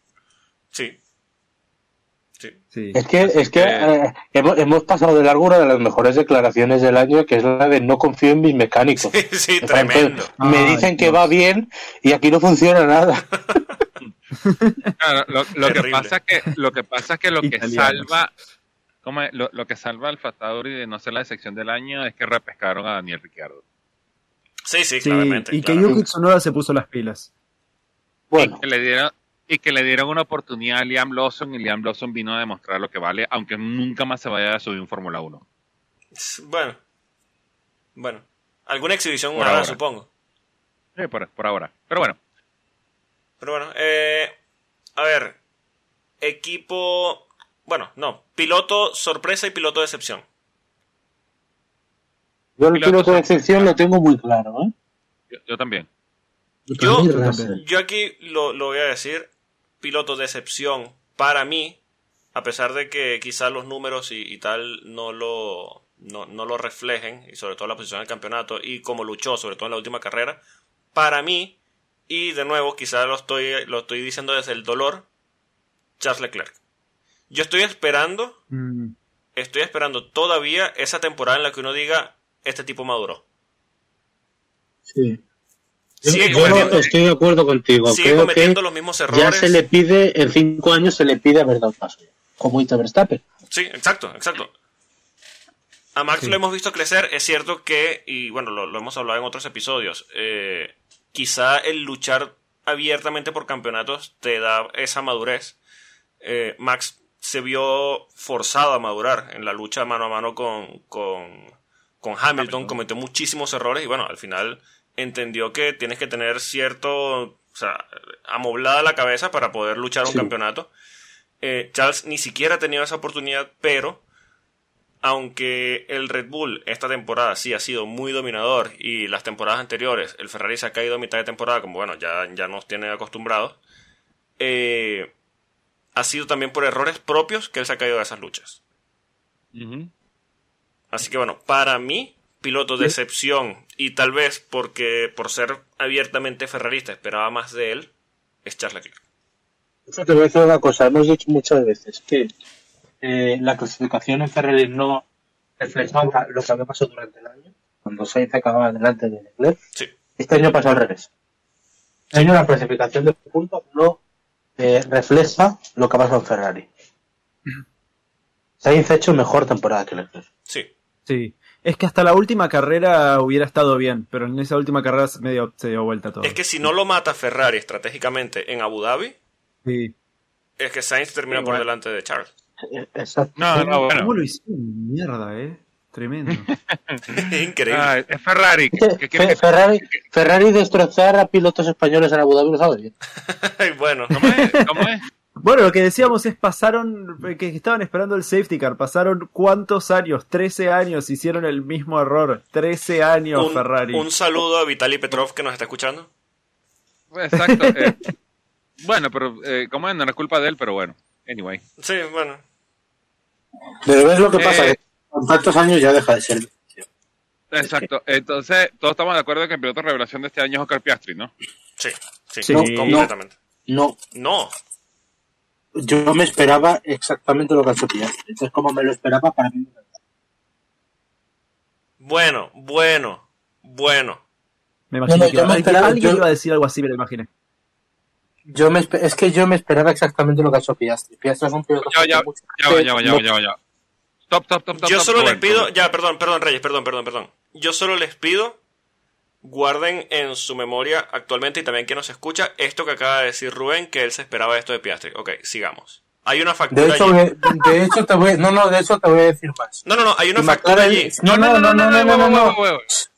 Sí. Sí. Sí. Es que, es que Eh. eh, hemos, hemos pasado de largo una de las mejores declaraciones del año, que es la de no confío en mis mecánicos. Sí, sí, tremendo. Me Ay, dicen que Dios. va bien y aquí no funciona nada. Claro, lo, lo que pasa es que lo que pasa es que lo que Italianos. salva ¿cómo es? lo, lo que salva al Tauri de no ser la decepción del año es que repescaron a Daniel Ricciardo. Sí, sí, Sí, claramente. y que. Yuki Tsunoda se puso las pilas. Bueno, que le dieron y que le dieron una oportunidad a Liam Lawson y Liam Lawson vino a demostrar lo que vale, aunque nunca más se vaya a subir un Fórmula 1. Bueno. Bueno. Alguna exhibición Por hará, ahora. supongo. Sí, por, por ahora. Pero bueno, Pero bueno, eh, a ver. Equipo. Bueno, no. Piloto sorpresa y piloto decepción. yo el piloto- piloto de excepción lo tengo muy claro, ¿eh? yo, yo también. Yo-. Yo aquí lo, lo voy a decir. Piloto decepción para mí. A pesar de que quizás los números y, y tal no lo, no, no lo reflejen. Y sobre todo la posición del campeonato. Y como luchó, sobre todo en la última carrera. Para mí. Y de nuevo, quizás lo estoy, lo estoy diciendo desde el dolor. Charles Leclerc. Yo estoy esperando Mm, estoy esperando todavía esa temporada en la que uno diga, este tipo maduró. Sí. Sigue yo cometiendo- estoy de acuerdo contigo. Sigue Creo cometiendo que los mismos ya errores. se le pide, en cinco años se le pide haber dado paso. Como hizo Verstappen. Sí, exacto, exacto. A Max Sí. lo hemos visto crecer, es cierto que, y bueno, lo, lo hemos hablado en otros episodios, eh, quizá el luchar abiertamente por campeonatos te da esa madurez. Eh, Max se vio forzado a madurar en la lucha mano a mano con, con, con Hamilton, Hamilton. cometió muchísimos errores y bueno, al final entendió que tienes que tener cierto, o sea, amoblada la cabeza para poder luchar un campeonato. Eh, Charles ni siquiera ha tenido esa oportunidad, pero aunque el Red Bull esta temporada sí ha sido muy dominador y las temporadas anteriores el Ferrari se ha caído a mitad de temporada, como bueno, ya, ya nos tiene acostumbrados, eh, ha sido también por errores propios que él se ha caído de esas luchas. Así que bueno, para mí, piloto de excepción y tal vez porque por ser abiertamente ferrarista esperaba más de él, es Charles Leclerc. Eso te voy a decir una cosa, hemos dicho muchas veces que eh, la clasificación en Ferrari no reflejaba lo que había pasado durante el año, cuando Sainz acababa delante de Leclerc. Sí, Este año pasó al revés. Este año la clasificación de puntos no eh, refleja lo que ha pasado en Ferrari. Sainz ha hecho mejor temporada que Leclerc. sí. sí. Es que hasta la última carrera hubiera estado bien, pero en esa última carrera se medio se dio vuelta todo. Es que si no lo mata Ferrari estratégicamente en Abu Dhabi, Sí. es que Sainz termina por delante de Charles. Exacto. No, no, bueno. ¿Cómo lo hicieron? Mierda, eh. Tremendo. Increíble. Ah, es Ferrari. Es que ¿Qué quieres Fe- que- Ferrari, Ferrari destrozar a pilotos españoles en Abu Dhabi lo sabe bien. Ay, bueno, ¿Cómo es? ¿Cómo es? Bueno, lo que decíamos es pasaron, que estaban esperando el safety car, pasaron cuántos años, 13 años, hicieron el mismo error, 13 años un, Ferrari. un saludo a Vitaly Petrov que nos está escuchando. Exacto. eh, bueno, pero eh, ¿cómo es? No es culpa de él, pero bueno. Anyway. Sí, bueno. Pero ves lo que pasa, Eh, que con tantos años ya deja de ser. Exacto. Entonces, todos estamos de acuerdo que el piloto de revelación de este año es Oscar Piastri, ¿no? Sí, sí, Sí. no, No, completamente. No, No. Yo me esperaba exactamente lo que ha hecho Piastri. Entonces, como me lo esperaba, para mí. Bueno, bueno, bueno. Me imaginé No, no, que yo me alguien, esperaba- alguien yo- iba a decir algo así, me lo imaginé. Yo me es que yo me esperaba exactamente lo que ha hecho Piastri. Piastri es un piloto Ya, ya, ya, va, ya, va, ya, va, ya, va, ya. va. Top, top, top, top. Yo top, solo les pido, ya, perdón, perdón, Reyes, perdón, perdón, perdón. Yo solo les pido guarden en su memoria actualmente y también quien nos escucha esto que acaba de decir Rubén, que él se esperaba esto de Piastri. Ok, sigamos. Hay una factura De hecho, allí. de, de hecho te voy, no, no, de hecho te voy a decir más. No, no, no, hay una Si factura McLaren- allí. No, no, no, no, no, no, no.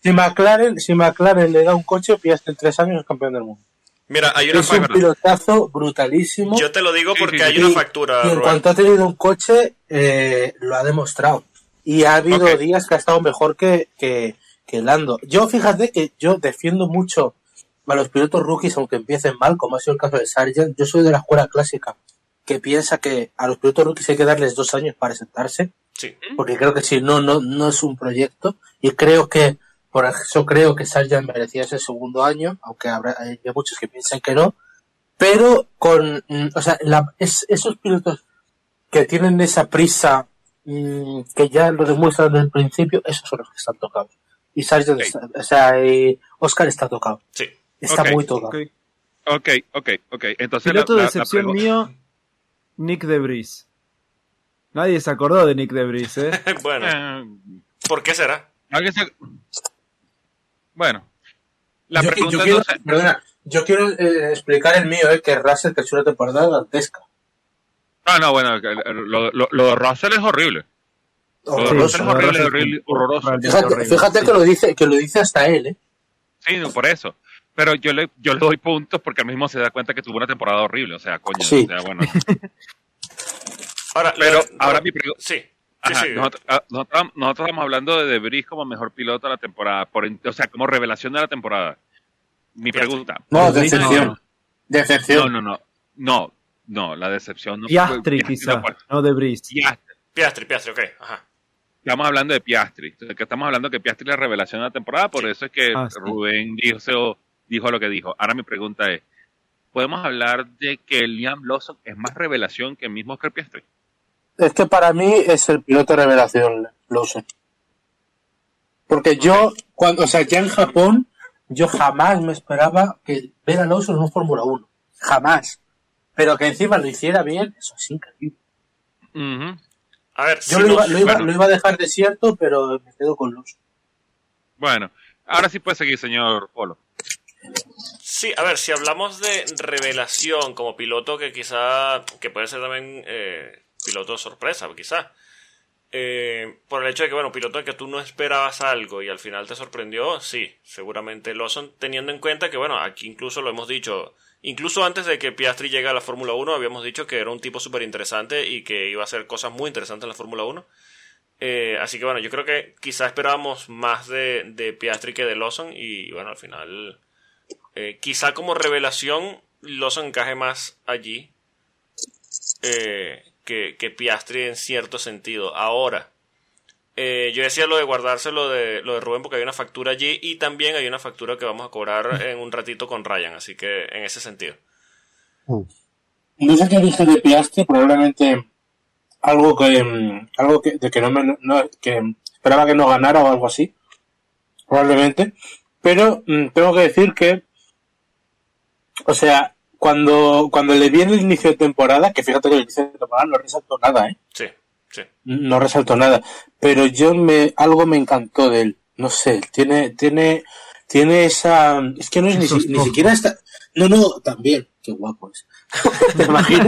Si McLaren, si McLaren le da un coche, Piastri en tres años es campeón del mundo. Mira, hay una Es un factura. pilotazo brutalísimo. Yo te lo digo Sí, porque sí, hay sí. una Y- factura, Y en Rubén. cuanto ha tenido un coche, eh, lo ha demostrado. Y ha habido Ok. días que ha estado mejor que, que, que Lando. Yo, fíjate que yo defiendo mucho a los pilotos rookies, aunque empiecen mal, como ha sido el caso de Sargent. Yo soy de la escuela clásica, que piensa que a los pilotos rookies hay que darles dos años para sentarse, Sí. porque creo que si no, no, no es un proyecto. Y creo que, por eso creo que Sargent merecía ese segundo año, aunque habrá, hay muchos que piensan que no. Pero con, mm, o sea, la- es- esos pilotos que tienen esa prisa, mm, que ya lo demuestran desde el principio, esos son los que están tocados. Y Sargent, Ok. está- o sea, y Oscar está tocado. Sí. Está Ok. muy tocado. Ok. Ok, ok, ok. Entonces, Piloto la- de excepción mío, Nick Debris. Nadie se acordó de Nick Debris, ¿eh? bueno, Eh, ¿por qué será? ¿alguien se- Bueno, la yo, pregunta yo quiero, entonces- perdona, yo quiero eh, explicar el mío, eh, que Russell que hecho una temporada dantesca. Ah, no, bueno, que- lo, lo, lo de Russell es horrible. Horroroso. Horrible, horrible, horroroso. Fíjate, horrible, fíjate sí. que lo dice, que lo dice hasta él, eh. Sí, no, por eso. Pero yo le, yo le doy puntos porque él mismo se da cuenta que tuvo una temporada horrible. O sea, coño. Sí. O sea, bueno. Ahora, Pero lo- ahora mi pregunta. Sí, sí, Ajá, sí. nosotros, ah, nosotros, nosotros estamos hablando de Debris como mejor piloto de la temporada, por, o sea, como revelación de la temporada. Mi pregunta. No, Debris, decepción. no. No, Decepción. no, no. No, no, la decepción no Piastri, Piastri quizá, no no Debris. Piastri. Piastri, Piastri, ok. Ajá. Estamos hablando de Piastri. Entonces, que estamos hablando que Piastri es la revelación de la temporada, por Sí. eso es que Ah, sí. Rubén dijo, dijo lo que dijo. Ahora mi pregunta es, ¿podemos hablar de que Liam Lawson es más revelación que el mismo Oscar Piastri? Es que para mí es el piloto revelación, Lawson. Porque yo, cuando, o sea, ya en Japón, yo jamás me esperaba que ver a Lawson en un Fórmula 1. Jamás. Pero que encima lo hiciera bien, eso es increíble. Ujú. A ver, Yo si lo, nos- iba, lo, iba, bueno. lo iba a dejar desierto, pero me quedo con Lawson. Bueno, ahora sí puede seguir, señor Polo. Sí, a ver, si hablamos de revelación como piloto que quizá, que puede ser también eh, piloto sorpresa, quizá. Eh, por el hecho de que, bueno, piloto de que tú no esperabas algo y al final te sorprendió, sí, seguramente Lawson, teniendo en cuenta que, bueno, aquí incluso lo hemos dicho, incluso antes de que Piastri llegue a la Fórmula 1, habíamos dicho que era un tipo súper interesante y que iba a hacer cosas muy interesantes en la Fórmula 1. Eh, así que, bueno, yo creo que quizá esperábamos más de, Piastri que de Lawson y, bueno, al final... Eh, quizá como revelación Lawson encaje más allí eh, que, que Piastri en cierto sentido. Ahora, eh, yo decía lo de guardarse lo de, lo de Rubén porque hay una factura allí y también hay una factura que vamos a cobrar en un ratito con Ryan, así que en ese sentido. No sé qué dije de Piastri, probablemente algo que mm, algo que, de que no me no- que esperaba que no ganara o algo así. Probablemente. Pero mm, tengo que decir que o sea, cuando, cuando le vi en el inicio de temporada, que fíjate que el inicio de temporada no resaltó nada, ¿eh? Sí, sí. No resaltó nada. Pero yo me, algo me encantó de él. No sé, tiene, tiene, tiene esa, es que no es ni, ni siquiera esta, no, no, también, qué guapo es. ¿Te imaginas?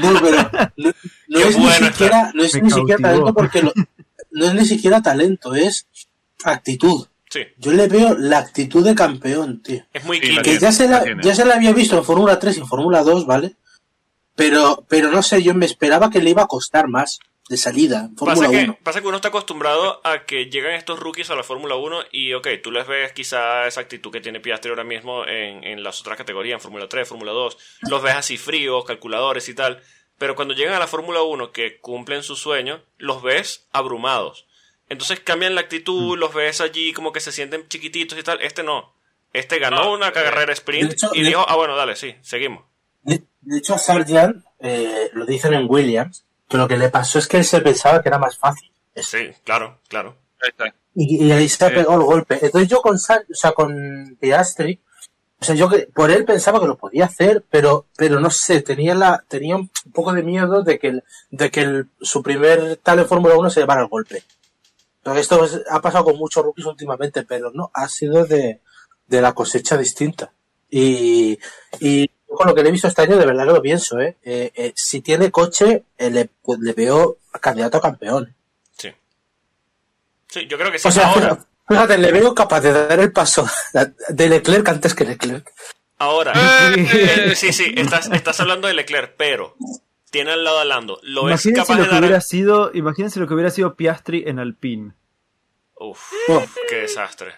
No, pero no, no es ni bueno siquiera, no es Me ni siquiera talento porque lo- no es ni siquiera talento, es actitud. Sí, Yo le veo la actitud de campeón, tío. es muy Sí. Que tiene, ya se la la, ya se la había visto en Fórmula 3 y en Fórmula 2, ¿vale? Pero, pero no sé, yo me esperaba que le iba a costar más de salida Pasa que, 1. pasa que uno está acostumbrado a que llegan estos rookies a la Fórmula 1 y, ok, tú les ves quizá esa actitud que tiene Piastri ahora mismo en, en las otras categorías, en Fórmula 3, Fórmula 2, los ves así fríos, calculadores y tal, pero cuando llegan a la Fórmula 1 que cumplen su sueño, los ves abrumados. Entonces cambian la actitud, Mm. los ves allí como que se sienten chiquititos y tal. Este no. Este ganó No, una eh, carrera sprint hecho, y de- dijo, ah, bueno, dale, sí, seguimos. De, de hecho, a Sargent, eh, lo dicen en Williams, que lo que le pasó es que él se pensaba que era más fácil. Sí, claro, claro. Y, y ahí se Sí. pegó el golpe. Entonces yo con, Sar- o sea, con Piastri, O sea, yo que, por él pensaba que lo podía hacer, pero, pero no sé, tenía la, tenía un poco de miedo de que, el- de que el- su primer tal en Fórmula 1 se llevara el golpe. Porque esto es- ha pasado con muchos rookies últimamente, pero no, ha sido de, de la cosecha distinta. Y, y con lo que le he visto este año, de verdad que lo pienso, ¿eh? Eh, eh, si tiene coche, eh, le, pues, le veo candidato a campeón. Sí. Sí, yo creo que sí. O sea, ahora, fíjate, le veo capaz de dar el paso de Leclerc antes que Leclerc. ahora. Sí, sí, estás, estás hablando de Leclerc, pero tiene al lado a Lando. ¿Lo Imagínense capaz lo de que dar? hubiera sido, imagínense lo que hubiera sido Piastri en Alpine. Uf, Uf. qué desastre.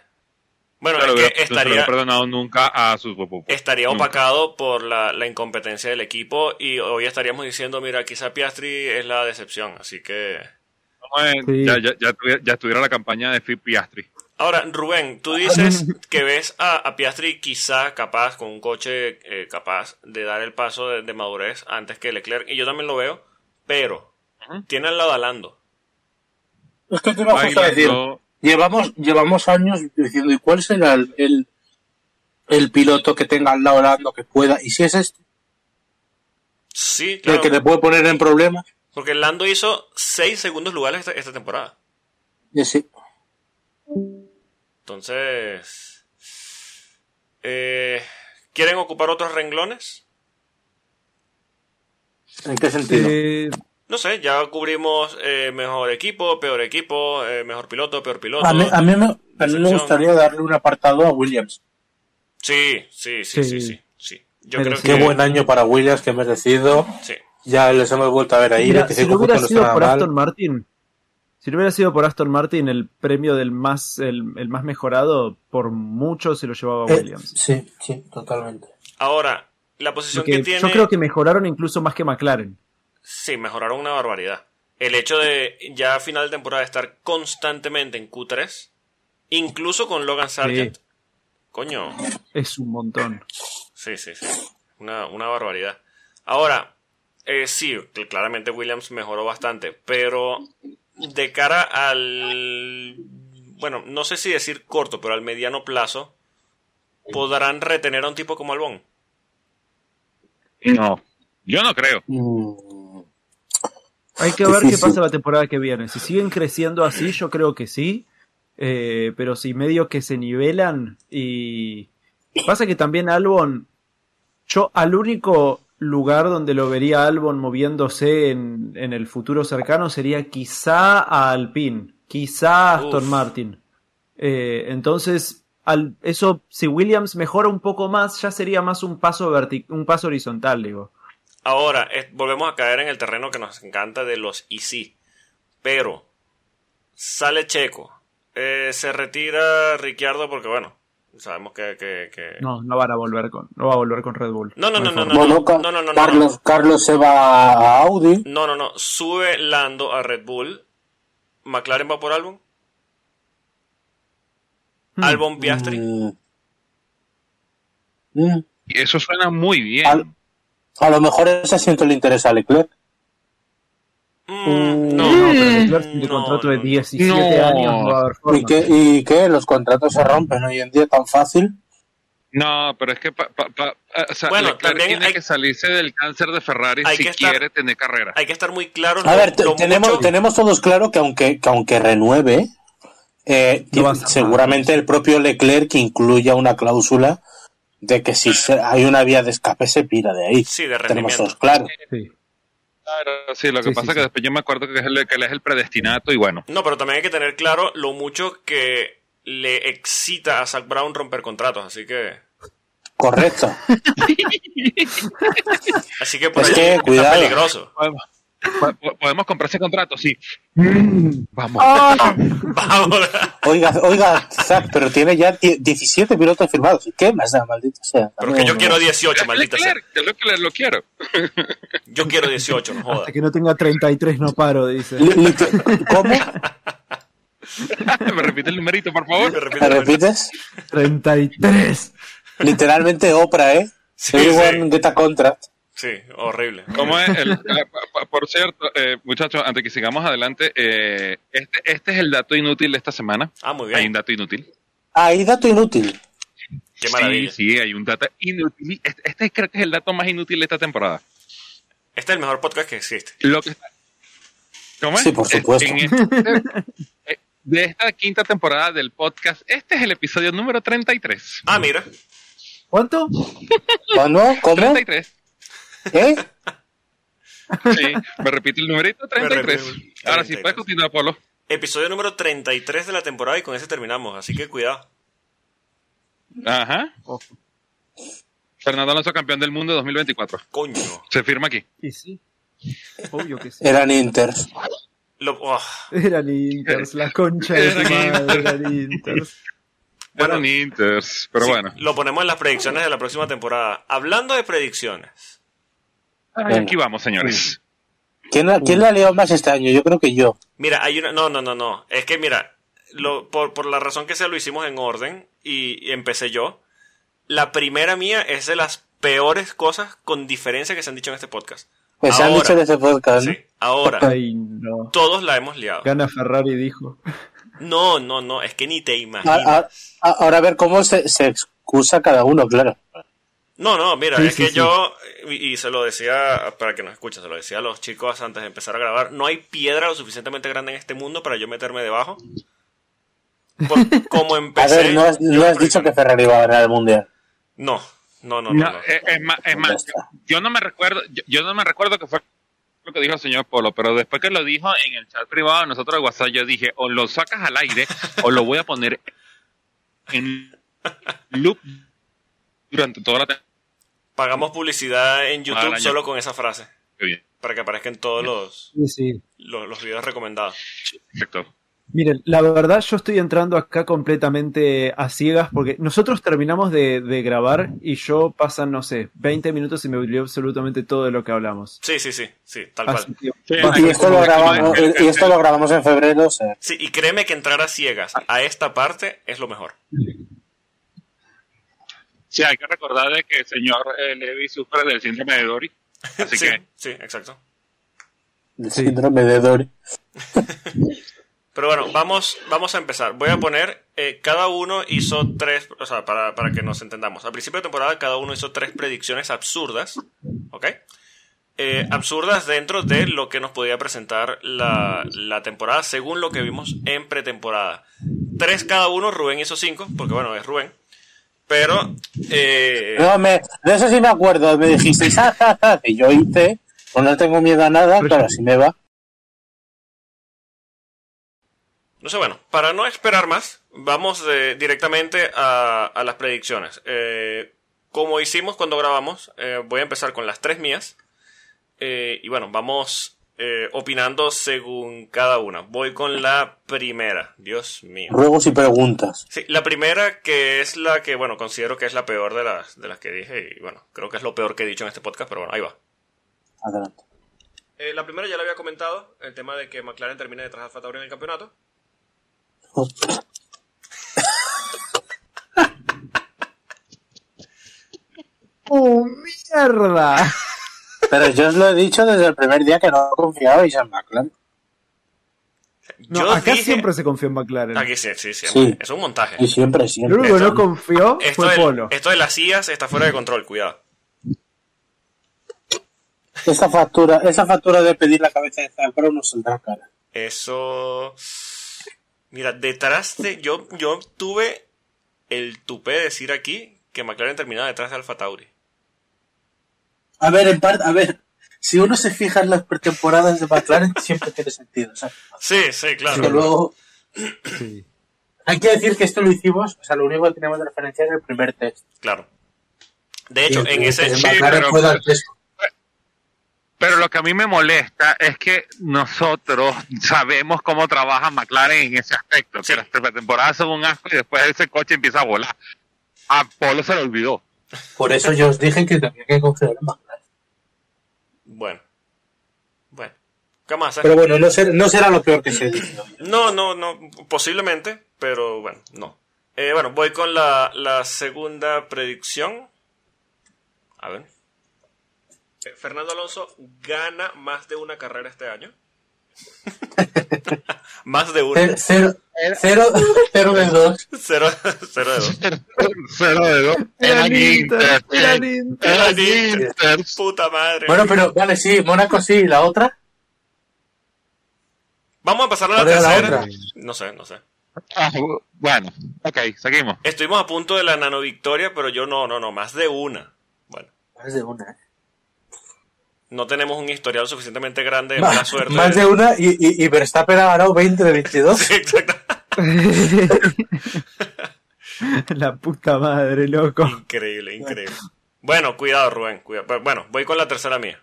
Bueno, No es que no estaría, hubiera perdonado nunca a sus estaría Nunca. opacado por la, la incompetencia del equipo y hoy estaríamos diciendo, mira, quizá Piastri es la decepción, así que... No, Sí. ya, ya, ya, tuviera, ya estuviera la campaña de Phil Piastri. Ahora, Rubén, tú dices que ves a, a Piastri quizá capaz, con un coche eh, capaz de dar el paso de, de madurez antes que Leclerc, y yo también lo veo, pero tiene al lado a Lando. Es que te iba justo a decir, llevamos, llevamos años diciendo, ¿y cuál será el, el, el piloto que tenga al lado Lando que pueda? Y si es este, Sí, el claro, que le puede poner en problemas, porque Lando hizo 6 segundos lugares esta, esta temporada. y sí. Entonces, eh, ¿quieren ocupar otros renglones? ¿En qué sentido? Eh, No sé, ya cubrimos eh, mejor equipo, peor equipo, eh, mejor piloto, peor piloto. a, mí, a, mí me, a mí me gustaría darle un apartado a Williams. Sí, sí, sí, sí, sí, Sí. sí. Yo Pero creo sí. que... Qué buen año para Williams que merecido. Sí. Ya les hemos vuelto a ver ahí. mira, 25 si no hubiera no sido por Aston. Martin, si no hubiera sido por Aston Martin, el premio del más, el, el más mejorado, por mucho se lo llevaba Eh, Williams. sí, sí, totalmente. Ahora, la posición Porque que tiene... Yo creo que mejoraron incluso más que McLaren. Sí, mejoraron una barbaridad. El hecho de ya a final de temporada estar constantemente en Q3, incluso con Logan Sargent. Coño, Es un montón. sí, sí, sí. Una, una barbaridad. Ahora, eh, sí, cl- claramente Williams mejoró bastante, pero de cara al... Bueno, no sé si decir corto, pero al mediano plazo, ¿podrán retener a un tipo como Albón? No, yo no creo. Mm, Hay que ver qué pasa la temporada que viene. Si siguen creciendo así, yo creo que sí. Eh, pero si medio que se nivelan y... Pasa que también Albon... Yo al único lugar donde lo vería Albon moviéndose en, en el futuro cercano sería quizá a Alpine, quizá a Aston Uf. Martin. Eh, entonces, al, eso, si Williams mejora un poco más, ya sería más un paso, verti- un paso horizontal, digo. Ahora, volvemos a caer en el terreno que nos encanta de los y sí. Pero, sale Checo. Eh, se retira Ricciardo porque, bueno, sabemos que... que, que- No, no van a volver con, no va a volver con Red Bull. No, no, no, no, no. no, no, no, Carlos, Carlos se va a Audi. No, no, no. Sube Lando a Red Bull. McLaren va por Albon. Hmm. Albon Piastri. Mm. Mm. Y eso suena muy bien. Al- a lo mejor ese asiento le interesa a Leclerc. Mm, No, no, pero Leclerc tiene no, contrato de no. 17 No. años. ¿Y qué, ¿Y qué? ¿Los contratos se rompen hoy en día tan fácil? No, pero es que pa- pa- pa- eh, o sea, Bueno, Leclerc también tiene hay- que salirse del cáncer de Ferrari si que estar- quiere tener carrera. Hay que estar muy claros. A lo- ver, lo tenemos, mucho- tenemos todos claro que aunque, que aunque renueve, eh, No seguramente el propio Leclerc incluya una cláusula de que si se- hay una vía de escape se pira de ahí. Sí, de Tenemos rendimiento. todos claro. Sí. Claro, sí, lo que Sí, pasa sí, es que sí. después yo me acuerdo que, es el, que él es el predestinato y bueno. No, pero también hay que tener claro lo mucho que le excita a Zach Brown romper contratos. Así que. Correcto. Así que por Es está peligroso. podemos comprar ese contrato, sí. Vamos. Vamos. Oiga, oiga, Zach, pero tiene ya die- 17 pilotos firmados. ¿Y qué más da, maldito sea? Pero que yo quiero 18, maldita sea. Lo que lo quiero. Yo quiero 18, no jodas. Hasta que no tenga 33 no paro, dice. ¿Cómo? me repite el numerito, por favor. ¿Me me repites? 33. Literalmente Oprah, ¿eh? Sí, Everyone sí. get a contract. Sí, horrible. ¿Cómo es? El, eh, por cierto, eh, muchachos, antes que sigamos adelante, eh, este, este es el dato inútil de esta semana. Ah, muy Hay un bien. dato inútil. Ahí dato inútil. Qué maravilla. Sí, sí, hay un dato inútil. Este, este creo que es el dato más inútil de esta temporada. Este es el mejor podcast que existe. Lo que está- ¿Cómo es? Sí, por supuesto. en este- eh, de esta quinta temporada del podcast, este es el episodio número 33. Ah, mira. ¿Cuánto? ¿Cuándo? ¿Cómo? 33. ¿Eh? Sí, me repite el numerito 33. repite, Ahora sí, 33. puedes continuar, Polo. Episodio número 33 de la temporada y con ese terminamos, así que cuidado. Ajá. Ojo. Fernando Alonso, campeón del mundo 2024. Coño. Se firma aquí. Y sí. Obvio que sí. Eran Inters. Lo- oh, Eran Inters, la concha de madre, eran Inters. Bueno, Eran Inters, pero sí, bueno. Lo ponemos en las predicciones de la próxima temporada. Hablando de predicciones. Ay, aquí vamos, señores. ¿Quién, la- ¿Quién la ha liado más este año? Yo creo que yo. Mira, hay una. No, no, no, no. Es que mira, lo, por, por la razón que sea, lo hicimos en orden y, y empecé yo. La primera mía es de las peores cosas con diferencia que se han dicho en este podcast. Que se han Ahora. dicho en este podcast. ¿no? Sí, ahora. Ay, no. Todos la hemos liado. Gana Ferrari, dijo. No, no, no. Es que ni te A- imaginas. a- a- ahora a ver cómo se, se excusa cada uno, claro. No, no, mira, Sí, es sí, que sí. yo, y, y se lo decía, para que nos escuchen, se lo decía a los chicos antes de empezar a grabar, no hay piedra lo suficientemente grande en este mundo para yo meterme debajo. Por- como A empecé... ver, no has, no dicho que Ferrari iba a ganar el mundial. No, no, no, no. No, no. eh, es más, es más, yo no me recuerdo, yo, yo no me recuerdo que fue lo que dijo el señor Polo, pero después que lo dijo en el chat privado de nosotros de WhatsApp, yo dije, o lo sacas al aire, o lo voy a poner en loop durante toda la temporada. Pagamos publicidad en YouTube solo con esa frase, Bien, para que aparezcan todos los, Sí, sí. los, los videos recomendados. perfecto. Miren, la verdad yo estoy entrando acá completamente a ciegas porque nosotros terminamos de, de grabar y yo pasan, no sé, 20 minutos y me olvidé absolutamente todo de lo que hablamos. Sí, sí, sí, sí, tal Así cual. que- Sí, Y esto lo grabamos, y esto lo grabamos en febrero, o sea, Sí, y créeme que entrar a ciegas a esta parte es lo mejor. Sí, hay que recordar de que el señor eh, Levi sufre del síndrome de Dory, así sí, que sí, exacto. el Sí. síndrome de Dory. Pero bueno, vamos, vamos a empezar. Voy a poner, eh, cada uno hizo tres, o sea, para, para que nos entendamos. Al principio de temporada cada uno hizo tres predicciones absurdas, ¿ok? Eh, absurdas dentro de lo que nos podía presentar la, la temporada según lo que vimos en pretemporada. Tres cada uno, Rubén hizo cinco, porque bueno, es Rubén. Pero, eh, No, me, de eso sí me acuerdo, me dijisteis, "Ah, ja, ja, ja", que yo hice, pues no tengo miedo a nada, pero así me va. No sé, bueno, para no esperar más, vamos de- directamente a, a las predicciones. Eh, como hicimos cuando grabamos, eh, voy a empezar con las tres mías. Eh, y bueno, vamos eh, opinando según cada una. Voy con la primera, Dios mío. Ruegos y preguntas. Sí, la primera que es la que, bueno, considero que es la peor de las, de las que dije. Y bueno, creo que es lo peor que he dicho en este podcast, pero bueno, ahí va. Adelante. Eh, la primera ya la había comentado, el tema de que McLaren termine detrás de Alfa Tauri en el campeonato. ¡Oh, mierda! Pero yo os lo he dicho desde el primer día que no confiabais en McLaren. No, Yo acá dije- siempre se confió en McLaren. Aquí sí, sí, sí. Sí. Es un montaje. Y siempre, Lo siempre. único que no confió Esto fue de, Polo. esto de las IAS está fuera de control, cuidado. Esa factura, esa factura de pedir la cabeza de Zac Brown nos saldrá cara. Eso. Mira, detrás de. Yo, yo tuve el tupé de decir aquí que McLaren terminaba detrás de Alfa Tauri. A ver, en parte, a ver, si uno se fija en las pretemporadas de McLaren, siempre tiene sentido. Sea, Sí, sí, claro. que luego, Sí. hay que decir que esto lo hicimos, o sea, lo único que tenemos de referencia es el primer test. Claro. De hecho, en ese. sí, McLaren pero- fue dar peso. Pero lo que a mí me molesta es que nosotros sabemos cómo trabaja McLaren en ese aspecto, Sí. que las pretemporadas son un asco y después ese coche empieza a volar. A Polo se lo olvidó. Por eso yo os dije que tenía que confiar en McLaren. Bueno. Bueno. ¿Qué más? Pero bueno, no será, no será lo peor que se dice. No, no, no. Posiblemente, pero bueno, no. Eh, bueno, voy con la, la segunda predicción. A ver. Eh, Fernando Alonso gana más de una carrera este año. Más de uno. Cero, cero, cero, cero de dos. Cero, cero de dos. Cero de dos. Eran Inter. Era Eran Inter. Inter. Puta madre. Bueno, pero vale, sí, Mónaco sí, ¿y la otra? Vamos a pasar a la ¿Cuál era tercera. No sé, no sé. Ah, bueno, ok, seguimos. Estuvimos a punto de la nano victoria, pero yo no, no, no, más de una. Bueno, Más de una. No tenemos un historial suficientemente grande de Más, mala suerte. más de una y, y, y Verstappen ha ganado 20 de 22. Sí, exacto. La puta madre, loco. Increíble, increíble. Bueno, cuidado, Rubén. cuidado. Bueno, voy con la tercera mía.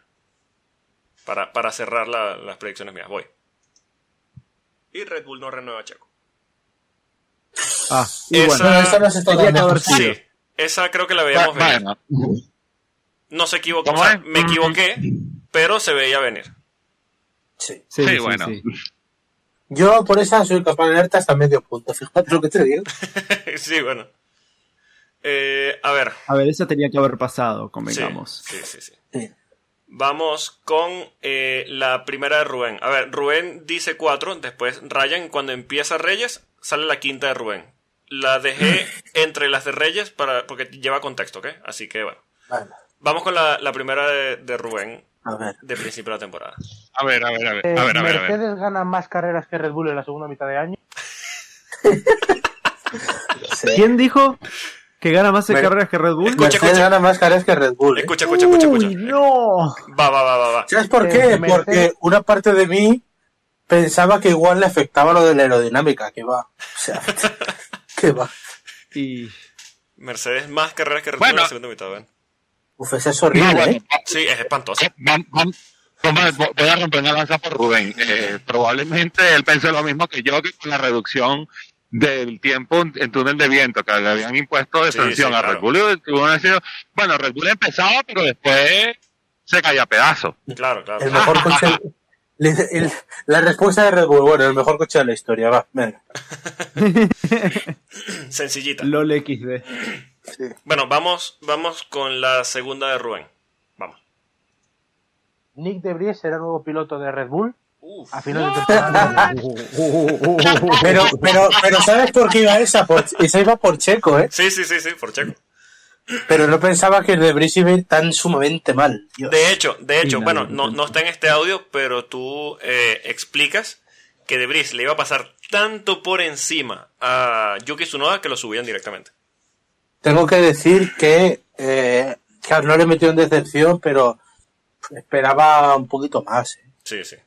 Para, para cerrar la- las predicciones mías. Voy. Y Red Bull no renueva a Checo. Ah, y Esa- bueno. Esa no haber sido. Sí, esa creo que la veíamos. Bueno, No se equivocó. Me equivoqué, pero se veía venir. Sí. Sí, Sí, sí, bueno. sí. Yo por esa soy capaz de leerte hasta medio punto. Fíjate lo que te digo. sí, bueno. Eh, a ver. A ver, esa tenía que haber pasado, convengamos. sí, sí, sí. Sí. Vamos con eh, la primera de Rubén. A ver, Rubén dice 4, después Ryan, cuando empieza Reyes, sale la quinta de Rubén. La dejé entre las de Reyes para, porque lleva contexto, ¿ok? Así que bueno. Vale. Vamos con la, la primera de, de Rubén, A ver. de principio de la temporada. a ver, a ver, a ver, Eh, a ver, a ver, a ver. Mercedes gana más carreras que Red Bull en la segunda mitad de año. Sí. ¿Quién dijo que gana más Mer- carreras que Red Bull? Escucha, Mercedes escucha. gana más carreras que Red Bull. ¿eh? Escucha, escucha, escucha, escucha. Uy, no. Va, va, va, va, va. ¿Sabes por Eh, qué? Mercedes- Porque una parte de mí pensaba que igual le afectaba lo de la aerodinámica, que va. O sea, que va. Y Mercedes más carreras que Red Bull Bueno. en la segunda mitad, ¿ven? Uf, esa es horrible, No, bueno, ¿eh? Sí, es espantoso. Vamos, voy a romper una lanza por Rubén. Eh, probablemente él pensó lo mismo que yo, que con la reducción del tiempo en túnel de viento que le habían impuesto de Sí, sanción sí, a claro. Red Bull. bueno, Red Bull empezaba, pero después se caía a pedazos. Claro, claro. El mejor coche. le- el- la respuesta de Red Bull, bueno, el mejor coche de la historia, va, venga. Sencillita. LOL XD. Bueno, vamos, vamos con la segunda de Rubén. Vamos. Nick de Vries será nuevo piloto de Red Bull Uf. a final de temporada. Pero, pero, pero ¿sabes por qué iba esa? Por, esa iba por Checo, ¿eh? Sí, sí, sí, sí, por Checo. Pero no pensaba que el de Brice iba a ir tan sumamente mal. Dios. De hecho, de hecho, bueno, no, está en este audio, pero tú eh, explicas que De Vries le iba a pasar tanto por encima a Yuki Tsunoda que lo subían directamente. Tengo que decir que, eh, claro, no le metió en decepción, pero esperaba un poquito más, ¿eh? Sí, sí.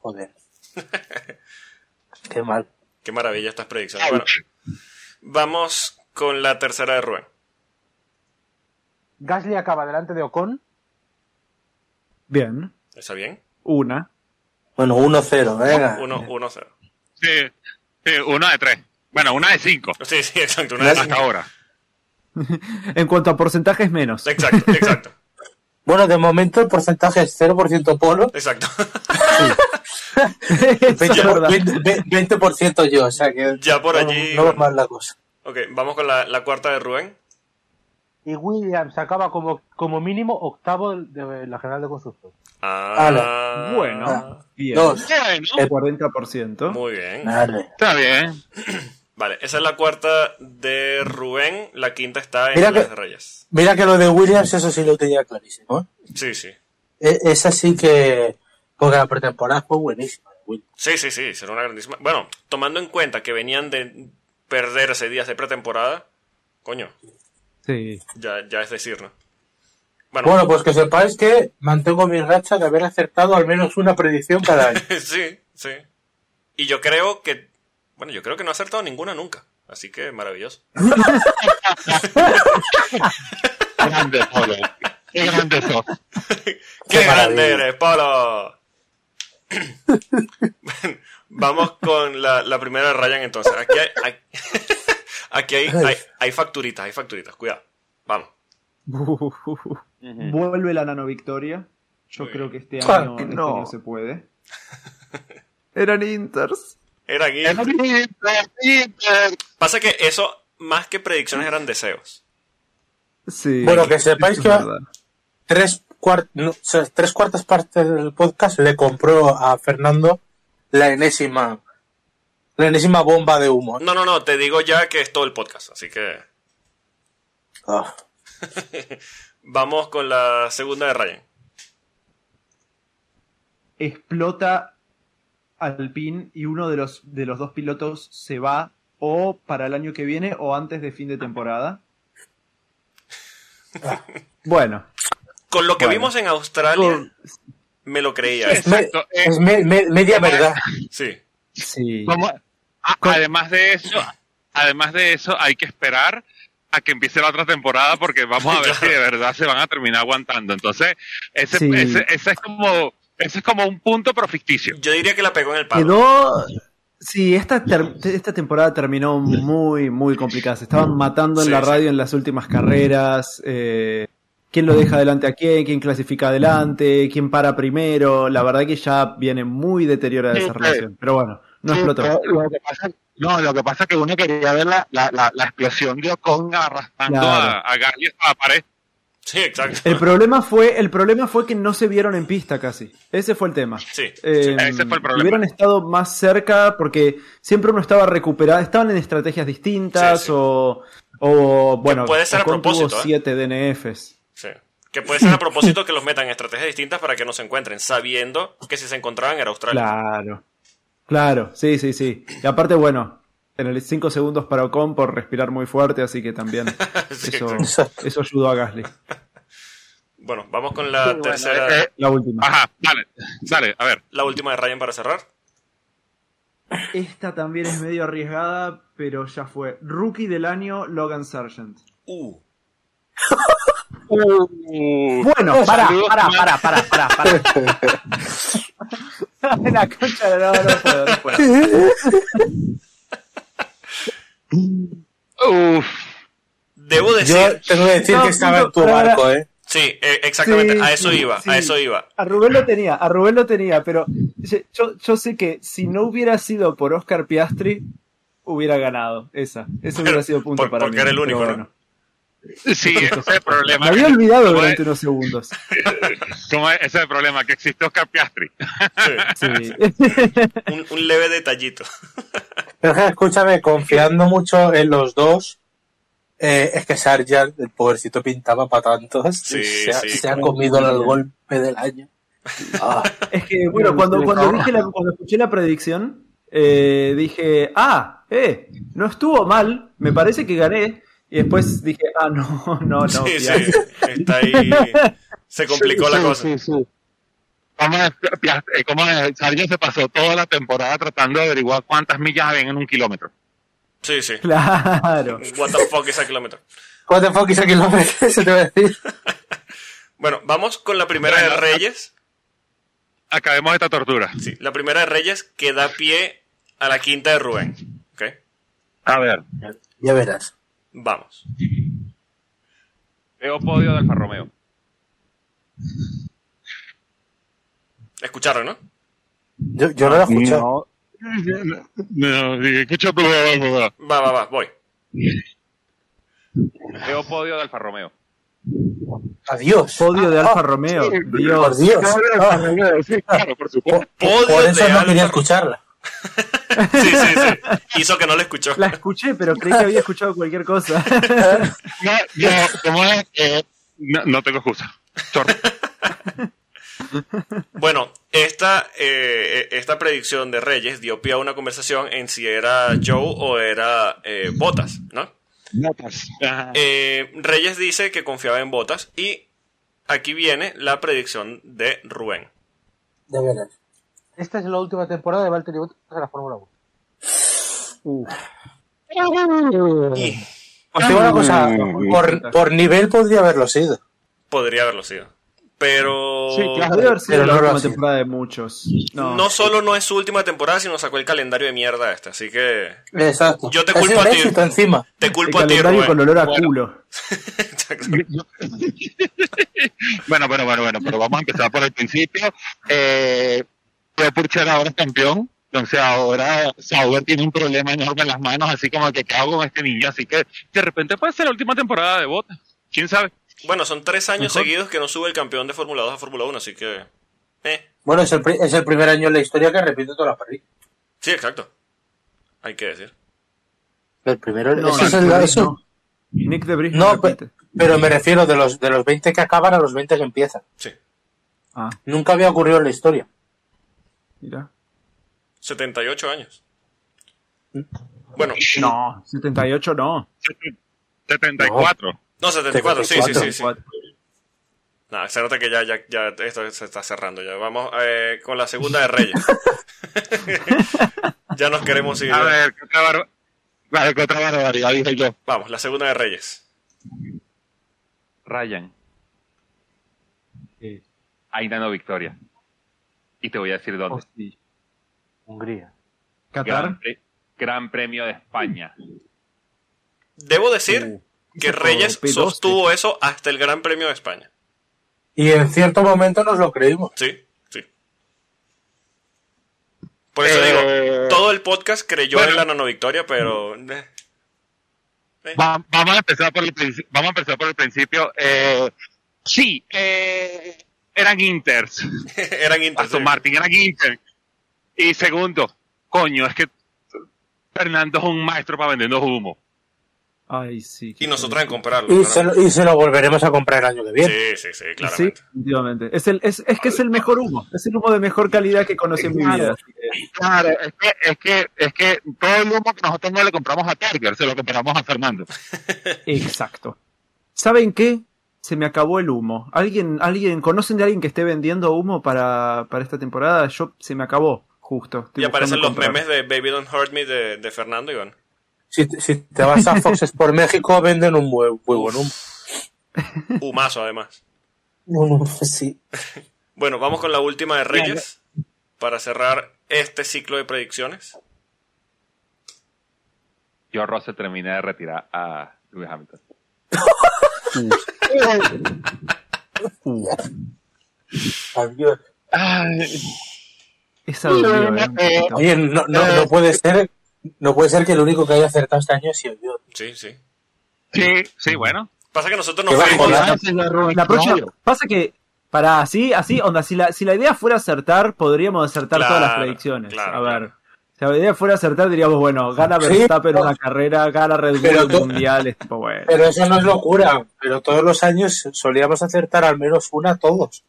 Joder. Qué mal. Qué maravilla estas predicciones. Bueno, vamos con la tercera de Rubén. Gasly acaba delante de Ocon. Bien. ¿Está bien? Una. Bueno, 1-0, venga. 1-0. Sí, sí, una de tres. Bueno, una de cinco Sí, sí, exacto. Una vez- hasta ahora. En cuanto a porcentajes, menos. Exacto, exacto. Bueno, de momento el porcentaje es 0% polo, Exacto. Verdad. 20%, 20% yo, o sea que Ya por no- allí- no, va mal la cosa. Ok, vamos con la, la cuarta de Rubén. Y Williams acaba como, como mínimo octavo de la general de constructores. Ah, Ala. Bueno. Bien. Dos. Bueno, El- 40%. Muy bien. Está bien. Vale, esa es la cuarta de Rubén. La quinta está en Mira las que- de Reyes. Mira que lo de Williams, eso sí lo tenía clarísimo. ¿eh? Sí, sí. E- Esa sí que. Porque la pretemporada fue buenísima. Sí, sí, sí. Será una grandísima. Bueno, tomando en cuenta que venían de perderse días de pretemporada, coño, Sí. ya, ya es decir, ¿no? Bueno, Bueno, pues que sepáis que mantengo mi racha de haber acertado al menos una predicción cada año. sí, sí. Y yo creo que. Bueno, yo creo que no ha acertado ninguna nunca. Así que maravilloso. Grande Polo. Qué grande sos. ¡Qué, Qué grande eres, Polo! Vamos con la, la primera de Ryan entonces. Aquí hay, hay- aquí hay, hay, hay facturitas, hay facturitas. Cuidado. Vamos. Vuelve la nano victoria. Yo Muy creo bien. que este año, que este no. año se puede. Eran Inters. Era Inter. Pasa que eso, más que predicciones, eran deseos. Sí. Bueno, que sepáis que es va- verdad. Tres, cuart- no, o sea, tres cuartas partes del podcast le compró a Fernando la enésima, la enésima bomba de humo. No, no, no, te digo ya que es todo el podcast, así que Ah. vamos con la segunda de Ryan. explota Alpine y uno de los, de los dos pilotos se va o para el año que viene o antes de fin de temporada. Bueno, Con lo que Bueno. vimos en Australia, me lo creía. Exacto, es me- me- media verdad. Sí, sí. Además de eso, además de eso, hay que esperar a que empiece la otra temporada porque vamos a ver si de verdad se van a terminar aguantando. Entonces, ese, Sí. ese, ese es como ese es como un punto pero ficticio. yo diría que la pegó en el palo. Quedó. Sí, esta, ter- esta temporada terminó muy, muy complicada. Se estaban matando en Sí, la sí. radio en las últimas carreras. eh, ¿Quién lo deja adelante a quién? ¿Quién clasifica adelante? ¿Quién para primero? La verdad que ya viene muy deteriorada esa sí. relación. Pero bueno, no Sí, explotó. Lo que pasa, no, lo que pasa es que uno quería ver la, la, la, la explosión de Ocon arrastrando Claro. a, a Gasly hasta la pared. Sí, exacto. El problema fue, el problema fue que no se vieron en pista casi. Ese fue el tema. Sí, Eh, ese fue el problema. Hubieran estado más cerca porque siempre uno estaba recuperado, estaban en estrategias distintas Sí, sí. o, o bueno, puede ser a tuvo propósito, ¿eh? siete DNFs. sí. Que puede ser a propósito que los metan en estrategias distintas para que no se encuentren, sabiendo que si se encontraban era Australia. Claro, claro, sí, sí, sí. Y aparte, bueno, 5 segundos para Ocon por respirar muy fuerte, así que también Sí, eso, eso ayudó a Gasly. Bueno, vamos con la Sí, bueno, tercera, eh, La última. Ajá, dale, dale, a ver. la última de Ryan para cerrar. Esta también es medio arriesgada, pero ya fue. Rookie del año, Logan Sargent. Uh, Bueno, para, para, para, para, para, para. La concha de no, no puedo, no puedo. Uf, debo Yo decir, tengo que decir No, que estaba en tu barco, ¿eh? sí, eh, exactamente, Sí, a eso sí, iba, sí. a eso iba. A Rubén lo tenía, a Rubén lo tenía, pero yo, yo sé que si no hubiera sido por Oscar Piastri, hubiera ganado esa. Eso hubiera sido punto Por- para porque mí. era el único, ¿no? Sí, ese es el problema. Me había olvidado ¿Cómo durante es? unos segundos. ¿Cómo es? Ese es el problema, que existe Oscar Piastri. Sí, Sí. un, un leve detallito. Pero escúchame, confiando mucho en los dos, eh, es que Sargent, el pobrecito, pintaba para tantos. Sí, se, ha, sí. se ha comido el golpe del año. Ah, Es que, bueno, cuando, cuando, dije la- cuando escuché la predicción, eh, dije, ah, eh, no estuvo mal, me parece que gané. Y después dije, ah, no, no, no. sí, sí, está ahí. Se complicó la Sí, cosa. sí, sí. ¿Cómo es? Piast- ¿Cómo es? Sargent se pasó toda la temporada tratando de averiguar cuántas millas habían en un kilómetro. Sí, sí. Claro. What the fuck is a kilómetro. what the fuck is a kilómetro? Eso te voy a decir. Bueno, vamos con la primera de Reyes. Acabemos esta tortura. Sí, la primera de Reyes que da pie a la quinta de Rubén. ¿Ok? A ver, Ya verás. Vamos. veo podio de Alfa Romeo. Escucharon, ¿no? Yo, yo no lo he escuchado. No, no, escucha tu voz. Va, va, va, voy. Veo podio de Alfa Romeo. Adiós. Podio de Ah, Alfa ah, Romeo. Por Dios. Dios. Ah, Sí, claro, por supuesto. por, Podio por eso de no Alfa quería escucharla. Sí, sí, sí. Hizo que no lo escuchó. La escuché, pero creí que había escuchado cualquier cosa. No, no, ¿cómo es? Eh, no, no tengo excusa. Bueno, esta, eh, esta predicción de Reyes dio pie a una conversación en si era Joe o era eh, Botas, ¿no? Eh, Reyes dice que confiaba en Botas y aquí viene la predicción de Rubén. De veras. Esta es la última temporada de Valtteri Bottas en la Fórmula 1. Y Os digo una cosa, por, por nivel podría haberlo sido. podría haberlo sido. Pero Sí, claro. Haber sido Pero la no lo última temporada de muchos. No. no solo no es su última temporada, sino sacó el calendario de mierda este. Así que Exacto. Yo te culpo a ti. encima. te El culpo a ti, calendario con olor a Bueno. culo. Exacto. Bueno, bueno, bueno, bueno, pero vamos a empezar por el principio. Eh, Theo Purcher ahora es campeón, entonces ahora Sauber tiene un problema enorme en las manos, así como que ¿qué hago con este niño? Así que de repente puede ser la última temporada de Bota. ¿Quién sabe? Bueno, son tres años Mejor. seguidos que no sube el campeón de Fórmula 2 a Fórmula 1, así que... Eh, Bueno, es el, es el primer año en la historia que repite toda la parrilla. sí, exacto. Hay que decir. El primero, No, eso es Nick el- eso- no. Nick pe- pero me refiero de los, de los 20 que acaban a los 20 que empiezan. Sí. Ah, Nunca había ocurrido en la historia. Mira. 78 años. Bueno, No, 78 no. 74. no, 74, sí, sí, sí, sí. 74. Nada, se nota que ya, ya, ya esto se está cerrando ya. Vamos eh, con la segunda de Reyes. ya nos queremos ir. A ver, ¿qué otra, barba- vale, ¿qué otra barbaridad dije yo? Vamos, la segunda de Reyes. Ryan. Ahí ganó victoria. Y te voy a decir dónde. Hostia. Hungría. Qatar. Gran, Pre- Gran Premio de España. Debo decir Uh, que Reyes P12. sostuvo eso hasta el Gran Premio de España. Y en cierto momento nos lo creímos. Sí, sí. Por eso Eh, digo, todo el podcast creyó bueno. en la nanovictoria, pero... eh, eh, Va- vamos a empezar por el principio. Vamos a empezar por el principio. Eh, sí, eh, eran Inters. eran Inter, Aston sí. Martin eran Inter. Y segundo, coño, es que Fernando es un maestro para vendernos humo. Ay, sí. Y nosotros en comprarlo. Y se, lo, y se lo volveremos a comprar el año que viene. Sí, sí, sí, Sí, claramente. definitivamente. Es, el, es, es que es el mejor humo. Es el humo de mejor calidad que conocí en mi vida. Claro, es que, es que, es que todo el humo que nosotros no le compramos a Target, se lo compramos a Fernando. Exacto. ¿Saben qué? Se me acabó el humo. ¿Alguien, alguien, conocen de alguien que esté vendiendo humo para, para esta temporada? Yo, se me acabó, justo. Estoy Y aparecen los comprar. memes de Baby Don't Hurt Me de, de Fernando Iván. Si, si te vas a Fox por México, venden un muy, muy buen humo. Humazo, además. Un humo, sí. Bueno, vamos con la última de Reyes para cerrar este ciclo de predicciones. Yo Ross se termina de retirar a Lewis Hamilton. Adiós. Esa dolió, eh, un poquito. Oye, no, no, no puede ser, no puede ser que el único que haya acertado este año sea yo. Sí, sí. Sí, sí, bueno. Pasa que nosotros nos fuimos... bajona. La próxima, pasa que, para así, así, onda, si la, si la idea fuera acertar, podríamos acertar Claro, todas las predicciones. claro, a ver. Si la idea fuera acertar, diríamos, bueno, gana Sí, Verstappen pero- una carrera, gana Red Bull pero mundial, es tipo, bueno. Pero eso no es locura. Pero todos los años solíamos acertar al menos una todos.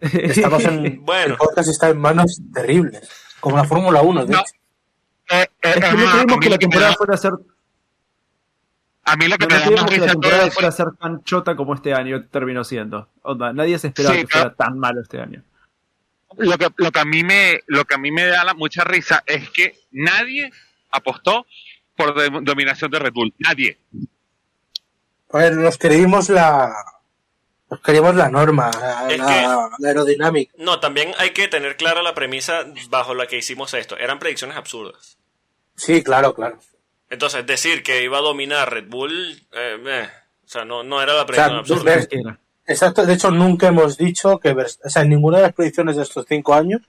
Estamos en. Bueno. El podcast está en manos terribles. Como la Fórmula 1, de No. hecho. Eh, eh, Es que no creímos que la temporada da- fuera a ser A mí lo que No, me da que la temporada fuera a ser tan chota como este año terminó siendo. Onda, nadie se esperaba Sí, que claro. fuera tan malo este año. Lo que lo que a mí me lo que a mí me da la, mucha risa es que nadie apostó por de- dominación de Red Bull nadie A ver, nos creímos la. Nos creímos la norma, la, aerodinámica. No, también hay que tener clara la premisa bajo la que hicimos esto. Eran predicciones absurdas. Sí, claro, claro. Entonces, decir que iba a dominar Red Bull, eh, eh, o sea, no, no era la O predicción sea, absurda. ves-. Exacto, de hecho nunca hemos dicho que, o sea, en ninguna de las predicciones de estos cinco años,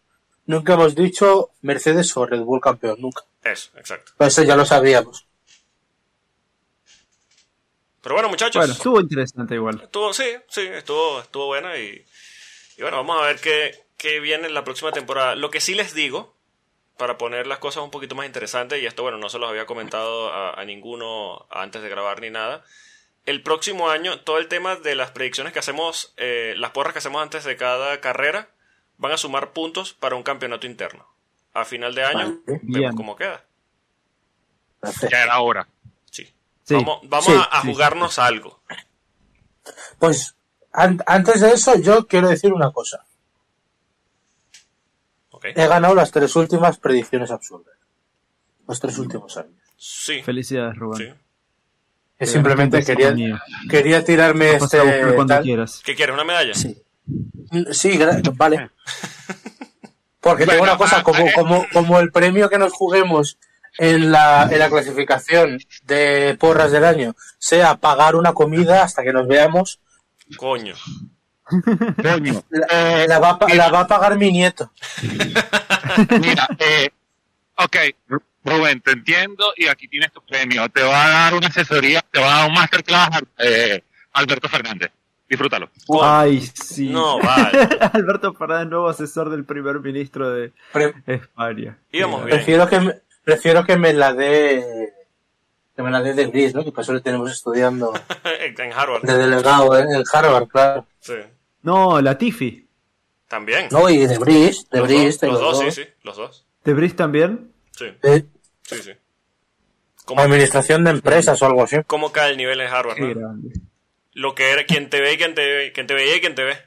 nunca hemos dicho Mercedes o Red Bull campeón, nunca. Eso, exacto. Pero eso ya lo sabíamos. Pero bueno, muchachos. Bueno, estuvo interesante igual. Estuvo, sí, sí, estuvo, estuvo buena y, y bueno, vamos a ver qué, qué viene en la próxima temporada. Lo que sí les digo, para poner las cosas un poquito más interesantes, y esto, bueno, no se los había comentado a, a ninguno antes de grabar ni nada, el próximo año, todo el tema de las predicciones que hacemos, eh, las porras que hacemos antes de cada carrera, van a sumar puntos para un campeonato interno. A final de año, Vale. vemos cómo queda. Ya era hora Sí. Sí, vamos vamos sí, a, a sí, jugarnos algo. Pues an- antes de eso yo quiero decir una cosa. He ganado las tres últimas predicciones absurdas. Los tres últimos años. Sí. Felicidades, Rubén. Que simplemente quería, quería tirarme este... cuando tal- quieras. ¿Qué quieres? ¿Una medalla? Sí. Sí, vale. Porque tengo una cosa, ah, como, eh. como, como el premio que nos juguemos en la, en la clasificación de porras del año sea pagar una comida hasta que nos veamos, Coño. coño la, la va, a pa- la va a pagar mi nieto. mira eh, ok Rubén te entiendo y aquí tienes tu premio te va a dar una asesoría te va a dar un masterclass eh, Alberto Fernández. Disfrútalo. Ay, sí. No, vale. Alberto Fernández, nuevo asesor del primer ministro de Pre- España. Íbamos bien. prefiero, que me, prefiero que me la dé que me la dé de Gris, ¿no? Que para eso le tenemos estudiando en Harvard. de delegado en en Harvard, claro. Sí. No, Latifi. También. No, y de Bris, de los Bris, dos, los dos, sí, sí. Los dos. ¿De Brice también? Sí, Eh, sí, sí. ¿Cómo, administración de empresas o algo así. cómo cae el nivel en Harvard? Qué no? grande. Lo que era quien te ve y quien te ve, quien te veía y quien te ve.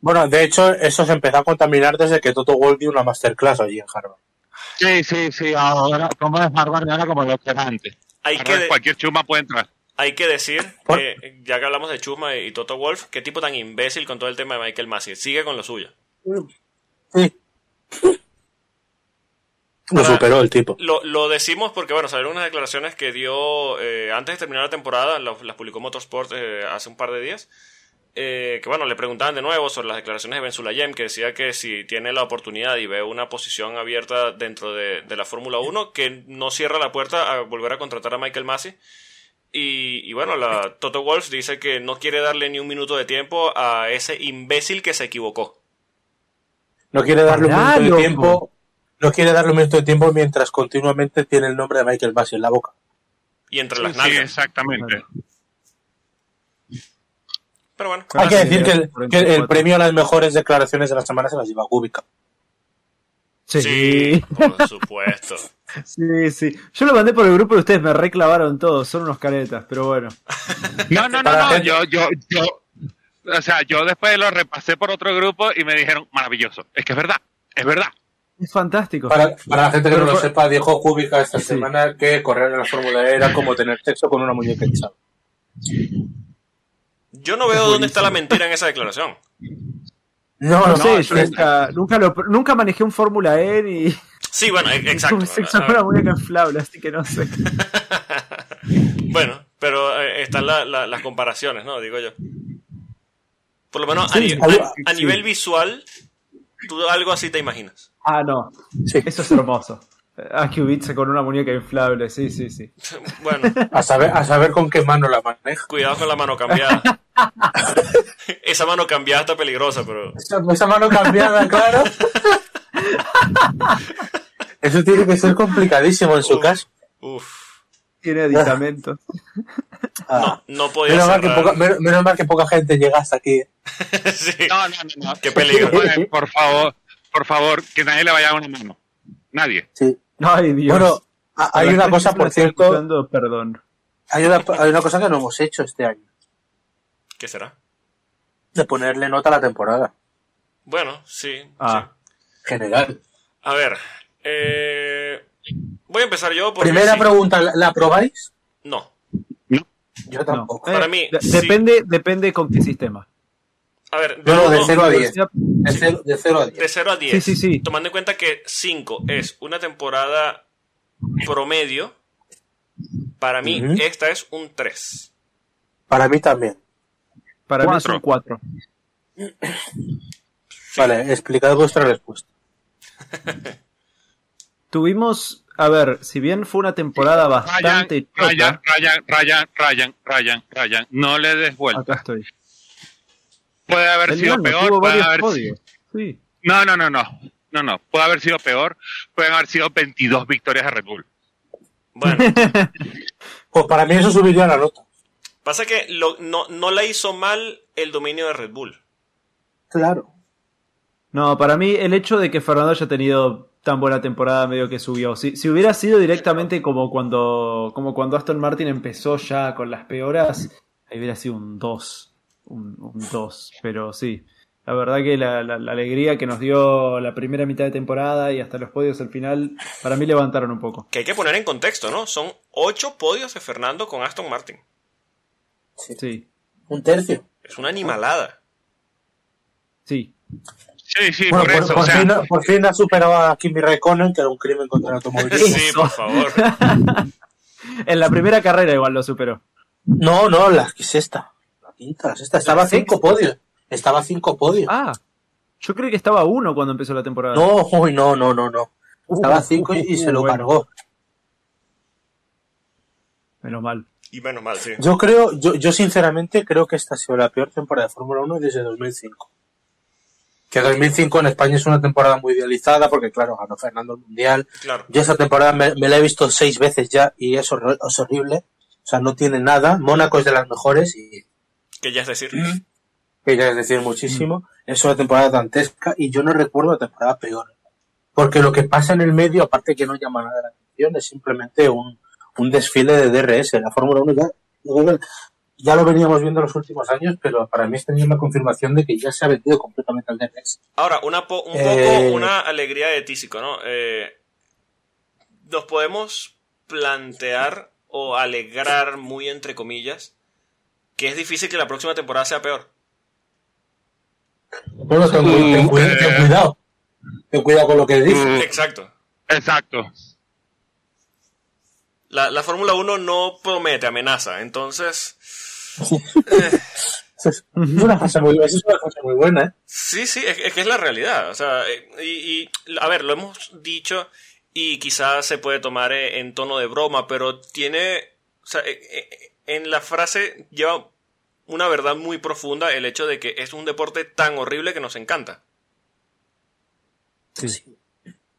Bueno, de hecho, eso se empezó a contaminar desde que Toto Wolff dio una masterclass allí en Harvard. Sí, sí, sí. Ahora, como es Harvard, ahora como lo que era antes. Hay Ahora que, de- cualquier chuma puede entrar. hay que decir, Por- que, ya que hablamos de Chusma y Toto Wolf, qué tipo tan imbécil con todo el tema de Michael Massey. Sigue con lo suyo. Sí. Lo superó el tipo. Lo, lo decimos porque, bueno, salieron unas declaraciones que dio eh, antes de terminar la temporada, las, las publicó Motorsport eh, hace un par de días, eh, que, bueno, le preguntaban de nuevo sobre las declaraciones de Ben Sulayem, que decía que si tiene la oportunidad y ve una posición abierta dentro de, de la Fórmula 1, que no cierra la puerta a volver a contratar a Michael Massey. Y, y bueno, la Toto Wolff dice que no quiere darle ni un minuto de tiempo a ese imbécil que se equivocó. No quiere darle un minuto de tiempo. No quiere darle un minuto de tiempo mientras continuamente tiene el nombre de Michael Massey en la boca. Y entre las sí, nalgas. exactamente. Pero bueno, Hay que decir que el, que el 24. premio a las mejores declaraciones de la semana se las lleva Kubica. Sí. sí, por supuesto. Sí, sí. Yo lo mandé por el grupo y ustedes me reclavaron todos. Son unos caretas, pero bueno. No, no, no, no. Yo, yo, yo. O sea, yo después lo repasé por otro grupo y me dijeron, maravilloso. Es que es verdad, es verdad. Es fantástico. Para, para la gente que Pero no lo por- sepa, dijo Kubica esta Sí. semana que correr en la Fórmula E era como tener sexo con una muñeca hinchada. Yo no veo dónde está la mentira en esa declaración. No, No, no, sé, yo nunca, nunca, lo, nunca manejé un Fórmula E ni Sí, bueno, e- exacto. tuve sexo con una muñeca inflable, así que no sé. Bueno, pero eh, están la- la- las comparaciones, ¿no? Digo yo. Por lo menos a, Sí, ni- sí, a- a sí. nivel visual, tú algo así te imaginas. Ah, no. sí. Eso es hermoso. Que ubirse con una muñeca inflable, sí, sí, sí. Bueno, A saber, a saber con qué mano la maneja. cuidado con la mano cambiada. Esa mano cambiada está peligrosa, pero... Esa, esa mano cambiada, claro. Eso tiene que ser complicadísimo en su Uf. caso. Uf, Tiene aditamentos. Ah. no podía menos, mal que poca, menos, menos mal que poca gente llega hasta aquí. Sí. No, no, no. no. Qué peligro. Por favor, por favor, que nadie le vaya a dar una mano. Nadie. Sí. Ay, Dios. Bueno, a- hay una cosa, por cierto, escuchando, perdón. hay una, hay una cosa que no hemos hecho este año. ¿Qué será? De ponerle nota a la temporada. Bueno, sí. Ah. sí. General. A ver, eh, voy a empezar yo porque Primera sí- pregunta, ¿la, la aprobáis? No. Yo No. tampoco. Para Eh, mí, de- sí. depende, depende con qué sistema. A ver, No, no, de uno- 0 a 10. Sí, De 0, de cero a 10. De 0 a 10. Sí, sí, sí. Tomando en cuenta que 5 es una temporada promedio, para mí Ujú. esta es un 3. Para mí también. Para mí es Cuatro. un 4. Vale, explicad vuestra respuesta. Tuvimos, a ver, si bien fue una temporada Ryan, bastante Ryan, chota, Ryan, Ryan, Ryan, Ryan, Ryan. No le des vuelta. acá estoy. Puede haber El sido peor, puede haber. Sí. No, no, no, no. No, no. Puede haber sido peor. Pueden haber sido 22 victorias de Red Bull. Bueno, Pues para mí eso subiría la nota. pasa que lo- no, no la hizo mal el dominio de Red Bull. Claro. No, para mí el hecho de que Fernando haya tenido tan buena temporada medio que subió. Si, si hubiera sido directamente como cuando, como cuando Aston Martin empezó ya con las peoras, ahí hubiera sido un 2. Un 2. Pero sí. La verdad que la, la- la alegría que nos dio la primera mitad de temporada y hasta los podios al final, para mí levantaron un poco. Que hay que poner en contexto, ¿no? Son 8 podios de Fernando con Aston Martin. Sí, Un tercio. Es una animalada. sí. Sí, sí, Bueno, por, por, eso. por o sea, fin, por fin ha superado a Kimi Raikkonen, que era un crimen contra el automovilismo. Sí, por favor. En la primera carrera igual lo superó. No, no, la que es esta. Estaba a cinco podios. Estaba a cinco podios. Ah, yo creo que estaba a uno cuando empezó la temporada. No, uy, no, no, no, no. Estaba a cinco y, y se lo Bueno. cargó. Menos mal. Y menos mal, sí. Yo creo, yo, yo sinceramente creo que esta ha sido la peor temporada de Fórmula 1 desde 2005. Que 2005 en España es una temporada muy idealizada porque, claro, ganó Fernando el Mundial. Claro. Yo esa temporada me, me la he visto seis veces ya y es horrible. O sea, no tiene nada. Mónaco es de las mejores y Que ya es decir. que ya es decir muchísimo. Es una temporada dantesca y yo no recuerdo la temporada peor. Porque lo que pasa en el medio, aparte que no llama nada la atención, es simplemente un, un desfile de DRS. La Fórmula 1 ya, ya lo veníamos viendo en los últimos años, pero para mí esta es la confirmación de que ya se ha vendido completamente al DRS. Ahora, una po- un poco Eh. una alegría de tísico, ¿no? Eh, nos podemos plantear o alegrar muy entre comillas que es difícil que la próxima temporada sea peor. Bueno, ten, cu- ten cu- ten cuidado. Ten cuidado con lo que dices. Mm, Exacto. Exacto. La, la Fórmula 1 no promete, amenaza. Entonces, Eso es una frase muy, esa es una frase muy buena, ¿eh? sí, sí, es, es que es la realidad. O sea, eh, y, y, a ver, lo hemos dicho y quizás se puede tomar eh, en tono de broma, pero tiene, o sea, eh, eh, en la frase lleva una verdad muy profunda el hecho de que es un deporte tan horrible que nos encanta. Sí.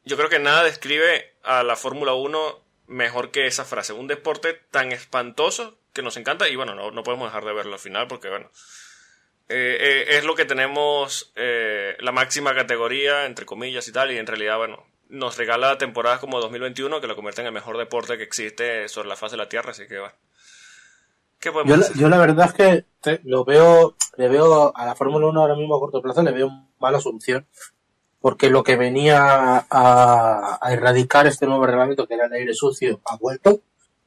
Yo creo que nada describe a la Fórmula 1 mejor que esa frase. Un deporte tan espantoso que nos encanta y bueno, no, no podemos dejar de verlo al final porque bueno, eh, eh, es lo que tenemos eh, la máxima categoría, entre comillas y tal, y en realidad, bueno, nos regala temporadas como 2021 que lo convierten en el mejor deporte que existe sobre la faz de la Tierra, así que bueno. ¿Qué podemos Yo, la- hacer? yo la verdad es que te- lo veo, le veo a la Fórmula 1 ahora mismo a corto plazo, le veo mala solución. Porque lo que venía a, a erradicar este nuevo reglamento, que era el aire sucio, ha vuelto.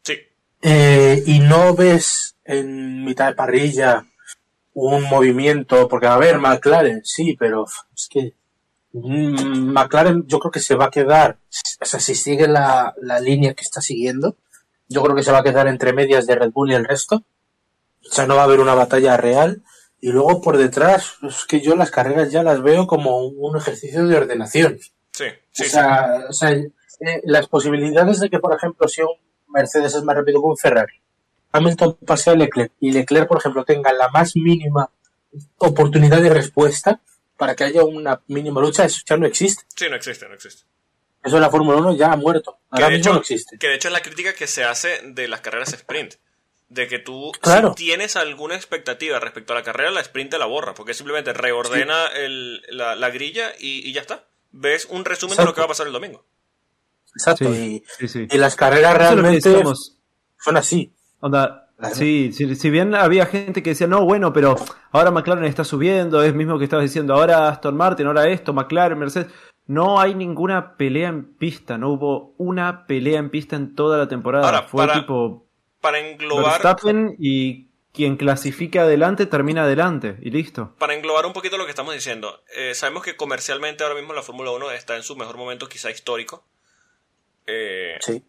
Sí, Eh, y no ves en mitad de parrilla un movimiento, porque a ver, McLaren, sí, pero es que mm, McLaren yo creo que se va a quedar, o sea, si sigue la, la línea que está siguiendo, yo creo que se va a quedar entre medias de Red Bull y el resto. O sea, no va a haber una batalla real. Y luego por detrás, es que yo las carreras ya las veo como un ejercicio de ordenación. sí, sí, o sea, o sea, eh, las posibilidades de que, por ejemplo, si un Mercedes es más rápido que un Ferrari, Hamilton pase a Leclerc y Leclerc, por ejemplo, tenga la más mínima oportunidad de respuesta para que haya una mínima lucha, eso ya no existe. Sí, no existe, no existe. Eso en la Fórmula 1 ya ha muerto. Que de, mismo hecho, no existe. que de hecho es la crítica que se hace de las carreras sprint. De que tú, Claro. si tienes alguna expectativa respecto a la carrera, la sprint te la borra. Porque simplemente reordena el- la, la grilla y, y ya está. Ves un resumen de lo que va a pasar el domingo. Exacto. Sí, sí, sí. Y, las carreras realmente son así. Onda, sí, si, si bien había gente que decía, no, bueno, pero ahora McLaren está subiendo, es mismo que estabas diciendo, ahora Aston Martin, ahora esto, McLaren, Mercedes. No hay ninguna pelea en pista, no hubo una pelea en pista en toda la temporada. Ahora, Fue para- tipo Para englobar, Verstappen y quien clasifica adelante termina adelante y listo. para englobar un poquito lo que estamos diciendo. eh, sabemos que comercialmente ahora mismo la Fórmula 1 está en su mejor momento, quizá histórico. Eh, Sí.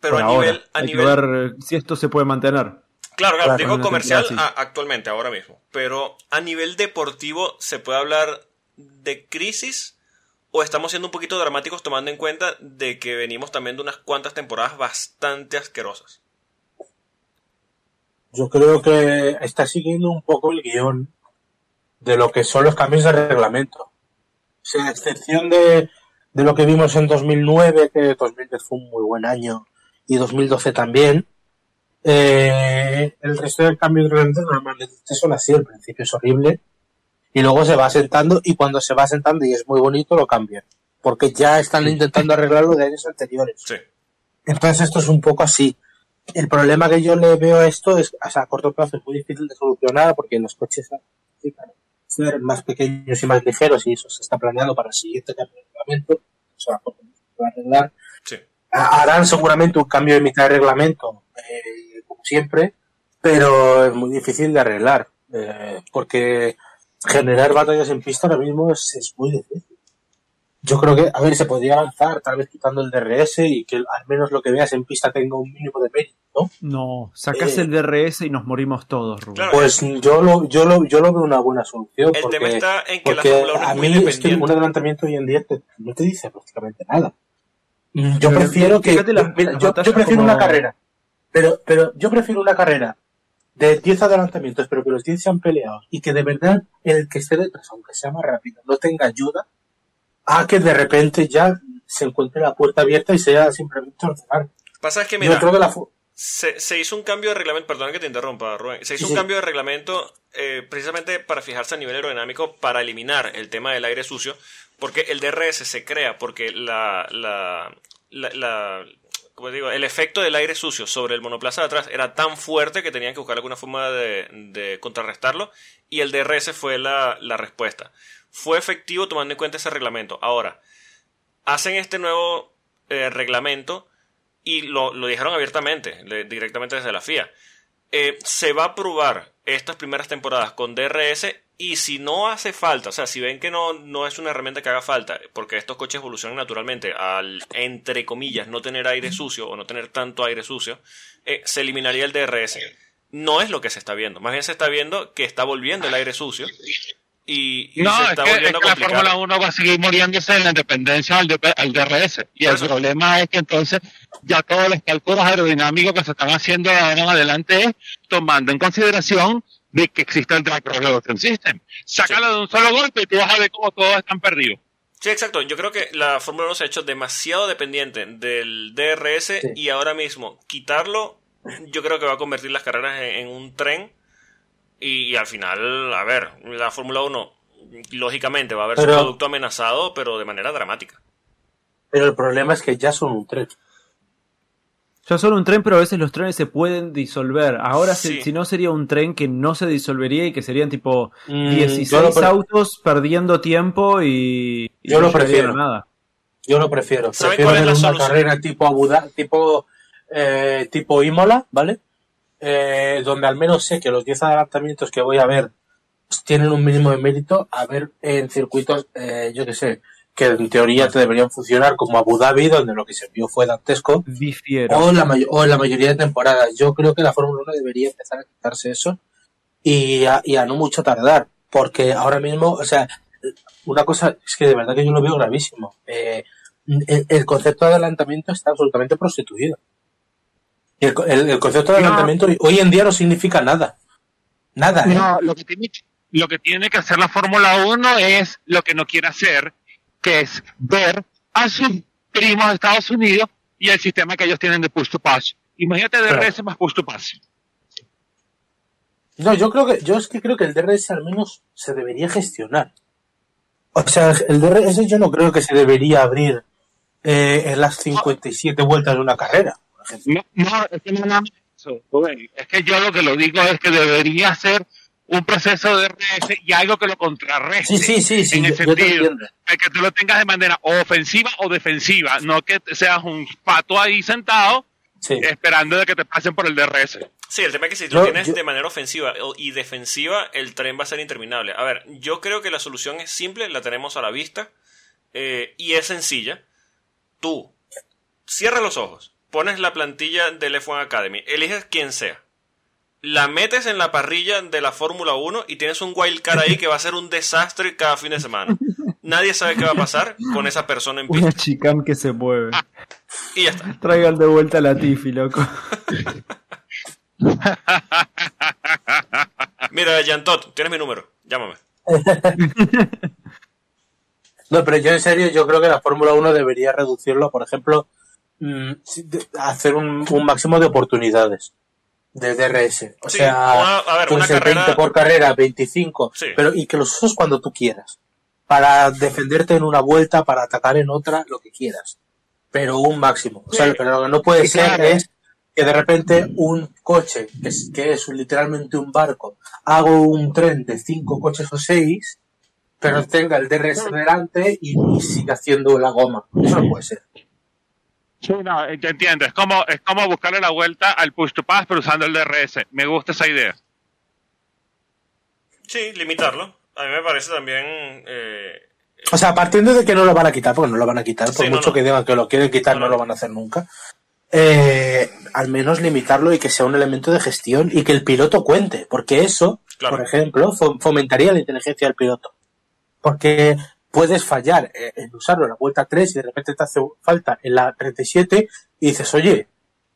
pero Por a ahora. nivel, a Hay nivel que ver si esto se puede mantener. Claro, claro, Claro, digo comercial a- actualmente, ahora mismo. Pero a nivel deportivo, ¿se puede hablar de crisis? ¿O estamos siendo un poquito dramáticos tomando en cuenta de que venimos también de unas cuantas temporadas bastante asquerosas? Yo creo que está siguiendo un poco el guion de lo que son los cambios de reglamento. O sea, a excepción de, lo que vimos en 2009, que 2010 fue un muy buen año, y 2012 también, eh, el resto del cambio de reglamento normalmente son así, al principio es horrible, y luego se va asentando, y cuando se va asentando y es muy bonito, lo cambian. Porque ya están intentando arreglarlo de años anteriores. Sí. Entonces esto es un poco así. El problema que yo le veo a esto es, o sea, a corto plazo es muy difícil de solucionar porque los coches ser más pequeños y más ligeros y eso se está planeando para el siguiente cambio de reglamento. Se va a arreglar. Sí. Ha- Harán seguramente un cambio de mitad de reglamento, eh, como siempre, pero es muy difícil de arreglar. eh, porque generar batallas en pista ahora mismo es, es muy difícil. Yo creo que, a ver, se podría avanzar, tal vez quitando el DRS y que al menos lo que veas en pista tenga un mínimo de mérito, ¿no? No, sacás Eh. el DRS y nos morimos todos, Rubén. Claro. Pues yo lo, yo lo, yo lo veo una buena solución. El porque, tema está en que la porque Fórmula 1 a es muy mí es que un adelantamiento hoy en día te- no te dice prácticamente nada. Yo Pero prefiero que, fíjate las- mira, las yo, prefiero como- una carrera, Pero, pero yo prefiero una carrera de 10 adelantamientos, pero que los 10 sean peleados y que de verdad el que esté detrás, aunque sea más rápido, no tenga ayuda, a que de repente ya se encuentre la puerta abierta y sea simplemente ordenar. Pasa es que, Yo mira, creo que la se, se hizo un cambio de reglamento, perdón que te interrumpa, Rubén. Se hizo Sí, un cambio de reglamento eh, precisamente para fijarse a nivel aerodinámico, para eliminar el tema del aire sucio, porque el DRS se crea porque la, la, la, la- como digo, el efecto del aire sucio sobre el monoplaza de atrás era tan fuerte que tenían que buscar alguna forma de, contrarrestarlo y el DRS fue la, la respuesta. Fue efectivo tomando en cuenta ese reglamento. Ahora, hacen este nuevo eh, reglamento y lo, lo dijeron abiertamente, directamente desde la FIA. Eh, se va a probar estas primeras temporadas con DRS y si no hace falta, o sea, si ven que no, no es una herramienta que haga falta, porque estos coches evolucionan naturalmente al, entre comillas, no tener aire sucio o no tener tanto aire sucio, eh, se eliminaría el DRS. No es lo que se está viendo, más bien se está viendo que está volviendo el aire sucio y, y No, se es está que, es volviendo que la. Fórmula 1 va a seguir muriéndose en la independencia al, al DRS. Y el problema es que entonces ya todos los cálculos aerodinámicos que se están haciendo de ahora en adelante es tomando en consideración de que Drag Revolution System. Sácalo de un solo golpe y tú vas a ver cómo todos están perdidos. Sí, exacto. Yo creo que la Fórmula 1 se ha hecho demasiado dependiente del DRS Sí. y ahora mismo quitarlo, yo creo que va a convertir las carreras en, en un tren y, y al final, a ver, la Fórmula 1 lógicamente va a ver Pero- su producto amenazado, pero de manera dramática. Pero el problema es que ya son un tren. Ya solo un tren, pero a veces los trenes se pueden disolver. Ahora, si- Sí. si no, sería un tren que no se disolvería y que serían tipo Mm, 16 yo lo pre- autos perdiendo tiempo y, y Yo no prefiero. nada. Yo lo prefiero. ¿Saben Prefiero cuál es ver la una solución? carrera tipo Abu Dhabi, tipo, eh, tipo Imola, ¿vale? Eh, donde al menos sé que los 10 adelantamientos que voy a ver tienen un mínimo de mérito, a ver en circuitos, eh, yo que sé, que en teoría te deberían funcionar como Abu Dhabi, donde lo que se vio fue dantesco, Difiero. o, la o en la mayoría de temporadas. Yo creo que la Fórmula 1 debería empezar a quitarse eso y a, y a no mucho tardar, porque ahora mismo, o sea, una cosa es que de verdad que yo lo veo gravísimo. Eh, el, el concepto de adelantamiento está absolutamente prostituido. Y el, el- el concepto de No. adelantamiento hoy en día no significa nada. Nada, ¿eh? No, lo que tiene, lo que tiene que hacer la Fórmula 1 es lo que no quiere hacer, que es ver a sus primos de Estados Unidos y el sistema que ellos tienen de push to pass. Imagínate DRS más push to pass. No, yo creo que, yo es que creo que el DRS al menos se debería gestionar. O sea, el DRS yo no creo que se debería abrir eh, en las 57 vueltas de una carrera. por. No, no, es que no Rubén. Es que yo lo que lo digo es que debería ser un proceso de DRS y algo que lo contrarreste. Sí, sí, sí, sí, en yo, el yo sentido de que tú lo tengas de manera ofensiva o defensiva, no que seas un pato ahí sentado Sí. esperando de que te pasen por el DRS. Sí, el tema es que si tú Yo- tienes yo- de manera ofensiva o- y defensiva, el tren va a ser interminable. A ver, yo creo que la solución es simple, la tenemos a la vista eh, y es sencilla. Tú cierras los ojos, pones la plantilla del F1 Academy, eliges quien sea, la metes en la parrilla de la Fórmula 1 y tienes un wildcard ahí que va a ser un desastre cada fin de semana. Nadie sabe qué va a pasar con esa persona en Una pista. chicam que se mueve. Y ya está. Traigan de vuelta a la Tiffy, loco. Mira, Jantot, tienes mi número, llámame. No, pero yo en serio, yo creo que la Fórmula 1 debería reducirlo, por ejemplo, mm, hacer un, un máximo de oportunidades de DRS. O Sí, sea, una- a ver, puede una ser carrera- 20 por carrera, 25, Sí. pero y que los uses cuando tú quieras. Para defenderte en una vuelta, para atacar en otra, lo que quieras. Pero un máximo. O sea, Sí. pero lo que no puede ser claro. es que de repente un coche, que es, que es literalmente un barco, hago un tren de cinco coches o seis, pero tenga el DRS delante y, y siga haciendo la goma. Eso no puede ser. Sí, no, eh, te entiendo. Es como, es como buscarle la vuelta al push to pass, pero usando el DRS. Me gusta esa idea. Sí, limitarlo. A mí me parece también... eh, O sea, partiendo de que no lo van a quitar, porque no lo van a quitar, por no, mucho no. que digan que lo quieren quitar, No, no, no. lo van a hacer nunca. Eh, al menos limitarlo y que sea un elemento de gestión y que el piloto cuente, porque eso, Claro. por ejemplo, fo- fomentaría la inteligencia del piloto. Porque puedes fallar eh, en usarlo en la vuelta 3 y de repente te hace falta en la 37 y dices, oye,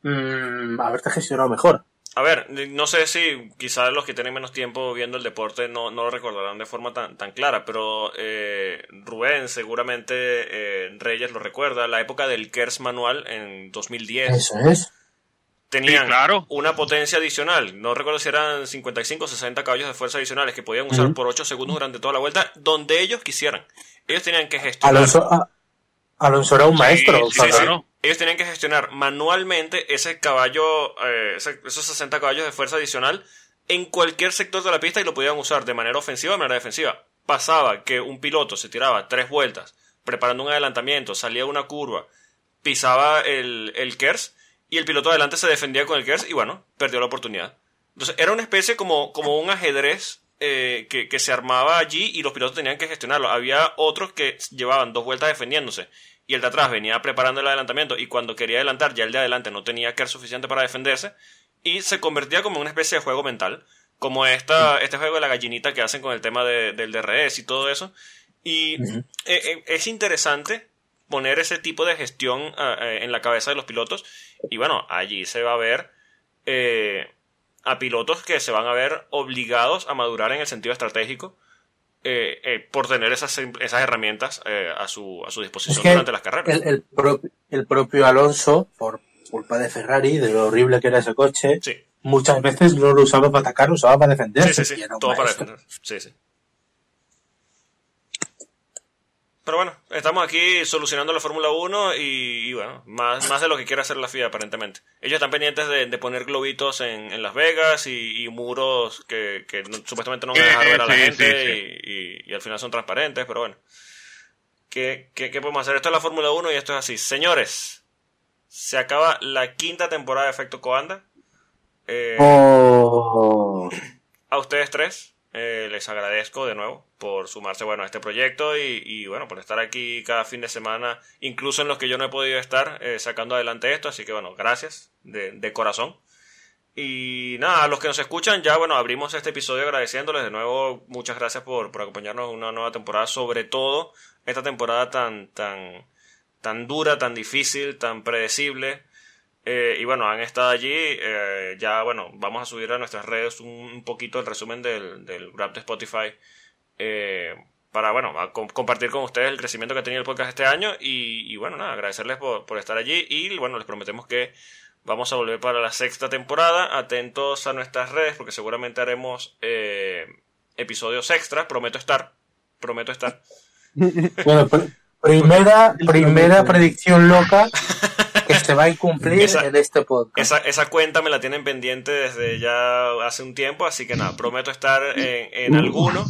mm, haberte gestionado mejor. A ver, no sé si quizás los que tienen menos tiempo viendo el deporte no, no lo recordarán de forma tan, tan clara, pero eh, Rubén seguramente eh, Reyes lo recuerda, la época del KERS manual en 2010. Eso es. Tenían Sí, claro. una potencia adicional, no recuerdo si eran 55 o 60 caballos de fuerza adicionales que podían usar por 8 segundos durante toda la vuelta, donde ellos quisieran. Ellos tenían que gestionar. Alonso, a- Alonso era un maestro. sí, claro. Ellos tenían que gestionar manualmente ese caballo, eh, esos 60 caballos de fuerza adicional en cualquier sector de la pista y lo podían usar de manera ofensiva o de manera defensiva. Pasaba que un piloto se tiraba tres vueltas preparando un adelantamiento, salía a una curva, pisaba el, el KERS y el piloto adelante se defendía con el KERS y bueno, perdió la oportunidad. Entonces era una especie como, como un ajedrez eh, que, que se armaba allí y los pilotos tenían que gestionarlo. Había otros que llevaban dos vueltas defendiéndose y el de atrás venía preparando el adelantamiento y cuando quería adelantar ya el de adelante no tenía KERS suficiente para defenderse y se convertía como una especie de juego mental. Como esta, este juego de la gallinita que hacen con el tema de- del DRS y todo eso. Y eh, eh, es interesante poner ese tipo de gestión ah, en la cabeza de los pilotos. Y bueno, allí se va a ver eh, a pilotos que se van a ver obligados a madurar en el sentido estratégico eh, eh, por tener esas, esas herramientas a, su, a su disposición Es que durante las carreras. el, el, pro- el propio Alonso, por culpa de Ferrari, de lo horrible que era ese coche, Sí, muchas veces no lo usaba para atacar, lo usaba para defenderse. sí, sí, sí, todo para maestro. defender. Sí, sí. Pero bueno, estamos aquí solucionando la Fórmula 1 y, y bueno, más, más de lo que quiere hacer la FIA aparentemente. Ellos están pendientes de, de poner globitos en, en Las Vegas y, y muros que, que no- supuestamente no van a dejar ver a la Sí, gente sí, Y, y- y al final son transparentes, pero bueno. ¿Qué, qué, qué podemos hacer? Esto es la Fórmula 1 y esto es así. Señores, se acaba la quinta temporada de Efecto Coanda. Eh, Oh. a ustedes tres eh, les agradezco de nuevo por sumarse bueno a este proyecto y, bueno por estar aquí cada fin de semana incluso en los que yo no he podido estar eh, sacando adelante esto. Así que bueno gracias de, de corazón. Y nada a los que nos escuchan ya bueno abrimos este episodio agradeciéndoles de nuevo. Muchas gracias por, por acompañarnos en una nueva temporada sobre todo esta temporada tan tan tan dura tan difícil tan predecible eh, y bueno, han estado allí. eh, ya, bueno, vamos a subir a nuestras redes un, un poquito el resumen del, del Grab de Spotify. eh, para, bueno, a com- compartir con ustedes el crecimiento que ha tenido el podcast este año. Y, y bueno, nada, agradecerles por, por estar allí. Y bueno, les prometemos que vamos a volver para la sexta temporada. Atentos a nuestras redes porque seguramente haremos eh, episodios extras. Prometo estar. Prometo estar. Bueno, pr- primera, primera predicción loca que se va a incumplir Esa- en este podcast. Esa, esa cuenta me la tienen pendiente desde ya hace un tiempo, así que nada, prometo estar en, en alguno.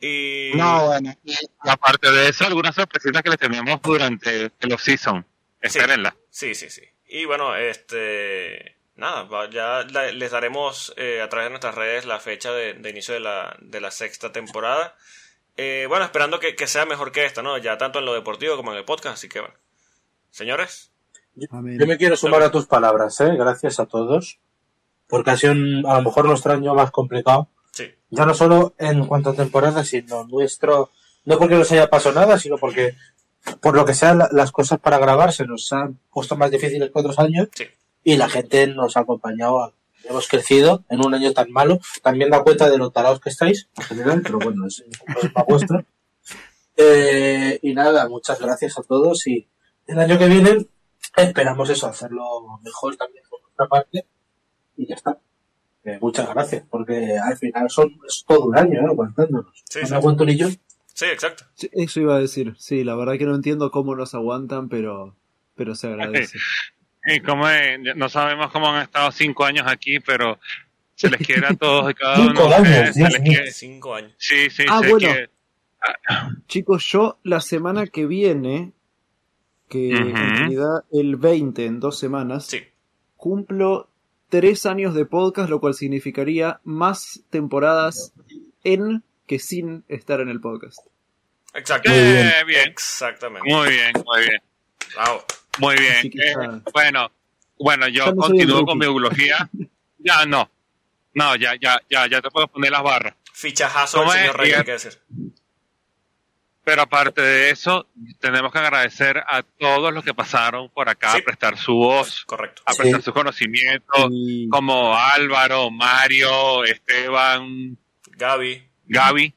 Y No, bueno. Y aparte de eso, algunas sorpresitas que les tenemos durante el off-season. Espérenla. sí, sí, sí. Y bueno, este nada, ya les daremos eh, a través de nuestras redes la fecha de, de inicio de la, de la sexta temporada. Eh, bueno, esperando que, que sea mejor que esta, ¿no? Ya tanto en lo deportivo como en el podcast, así que bueno. Señores, Amén. Yo me quiero sumar a tus palabras, ¿eh? Gracias a todos. Porque ha sido un- a lo mejor nuestro año más complicado. sí, Ya no solo en cuanto a temporada, sino nuestro. No porque nos haya pasado nada, sino porque, por lo que sea, la- las cosas para grabar se nos han puesto más difíciles que otros años. sí. Y la gente nos ha acompañado. Hemos crecido en un año tan malo. También da cuenta de lo tarados que estáis, en general, pero bueno, es un problema vuestro. Eh, y nada, muchas gracias a todos. Y el año que viene esperamos eso, hacerlo mejor también por nuestra parte. Y ya está. Eh, muchas gracias, porque al final son, es todo un año, ¿eh? aguantándonos. Sí, no sí. aguanto ni yo. Sí, exacto. Sí, Eso iba a decir. Sí, la verdad que no entiendo cómo nos aguantan, pero, pero se agradece. Y como es, no sabemos cómo han estado cinco años aquí, pero se les quiere a todos y cada uno Cinco de ustedes. años, se Dios les quiere. Cinco años. Sí, sí, Ah, se bueno. quiere. Chicos, yo la semana que viene, que en realidad el 20 en dos semanas, Sí. cumplo tres años de podcast, lo cual significaría más temporadas en que sin estar en el podcast. Exacto. Eh, bien. Exactamente. Muy bien, muy bien. Bravo. Muy bien. Eh, bueno, bueno, yo no continúo con mi eulogía. Ya no. No, ya, ya, ya, ya te puedo poner las barras. Fichajazo del señor Rey, hay que decir. Pero aparte de eso, tenemos que agradecer a todos los que pasaron por acá Sí. a prestar su voz, Correcto. a Sí. prestar sus conocimientos, Y- como Álvaro, Mario, Esteban, Gaby. Gaby.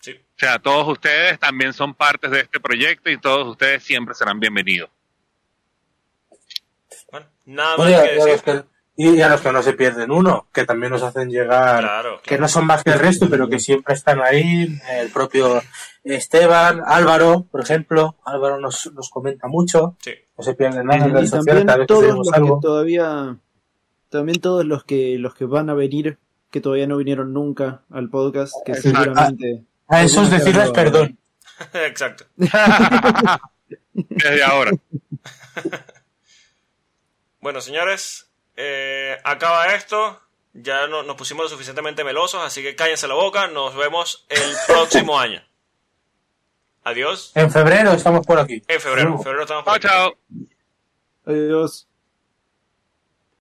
Sí. O sea, todos ustedes también son partes de este proyecto y todos ustedes siempre serán bienvenidos. Bueno, nada más Bueno, y, a, que decir. los que, y a los que no se pierden uno, que también nos hacen llegar, Claro, que no son más que el resto, pero que siempre están ahí, el propio Esteban, Álvaro, por ejemplo, Álvaro nos, nos comenta mucho, Sí. no se pierden nada en y redes sociales, también cada vez todos los algo. que todavía también todos los que los que van a venir que todavía no vinieron nunca al podcast que Exacto. seguramente A esos decirles perdón. Exacto. Desde ahora. Bueno, señores, eh, acaba esto. Ya no- nos pusimos lo suficientemente melosos, así que cállense la boca. Nos vemos el próximo año. Adiós. En febrero estamos por aquí. En febrero. En febrero estamos por Chao, aquí. chao. adiós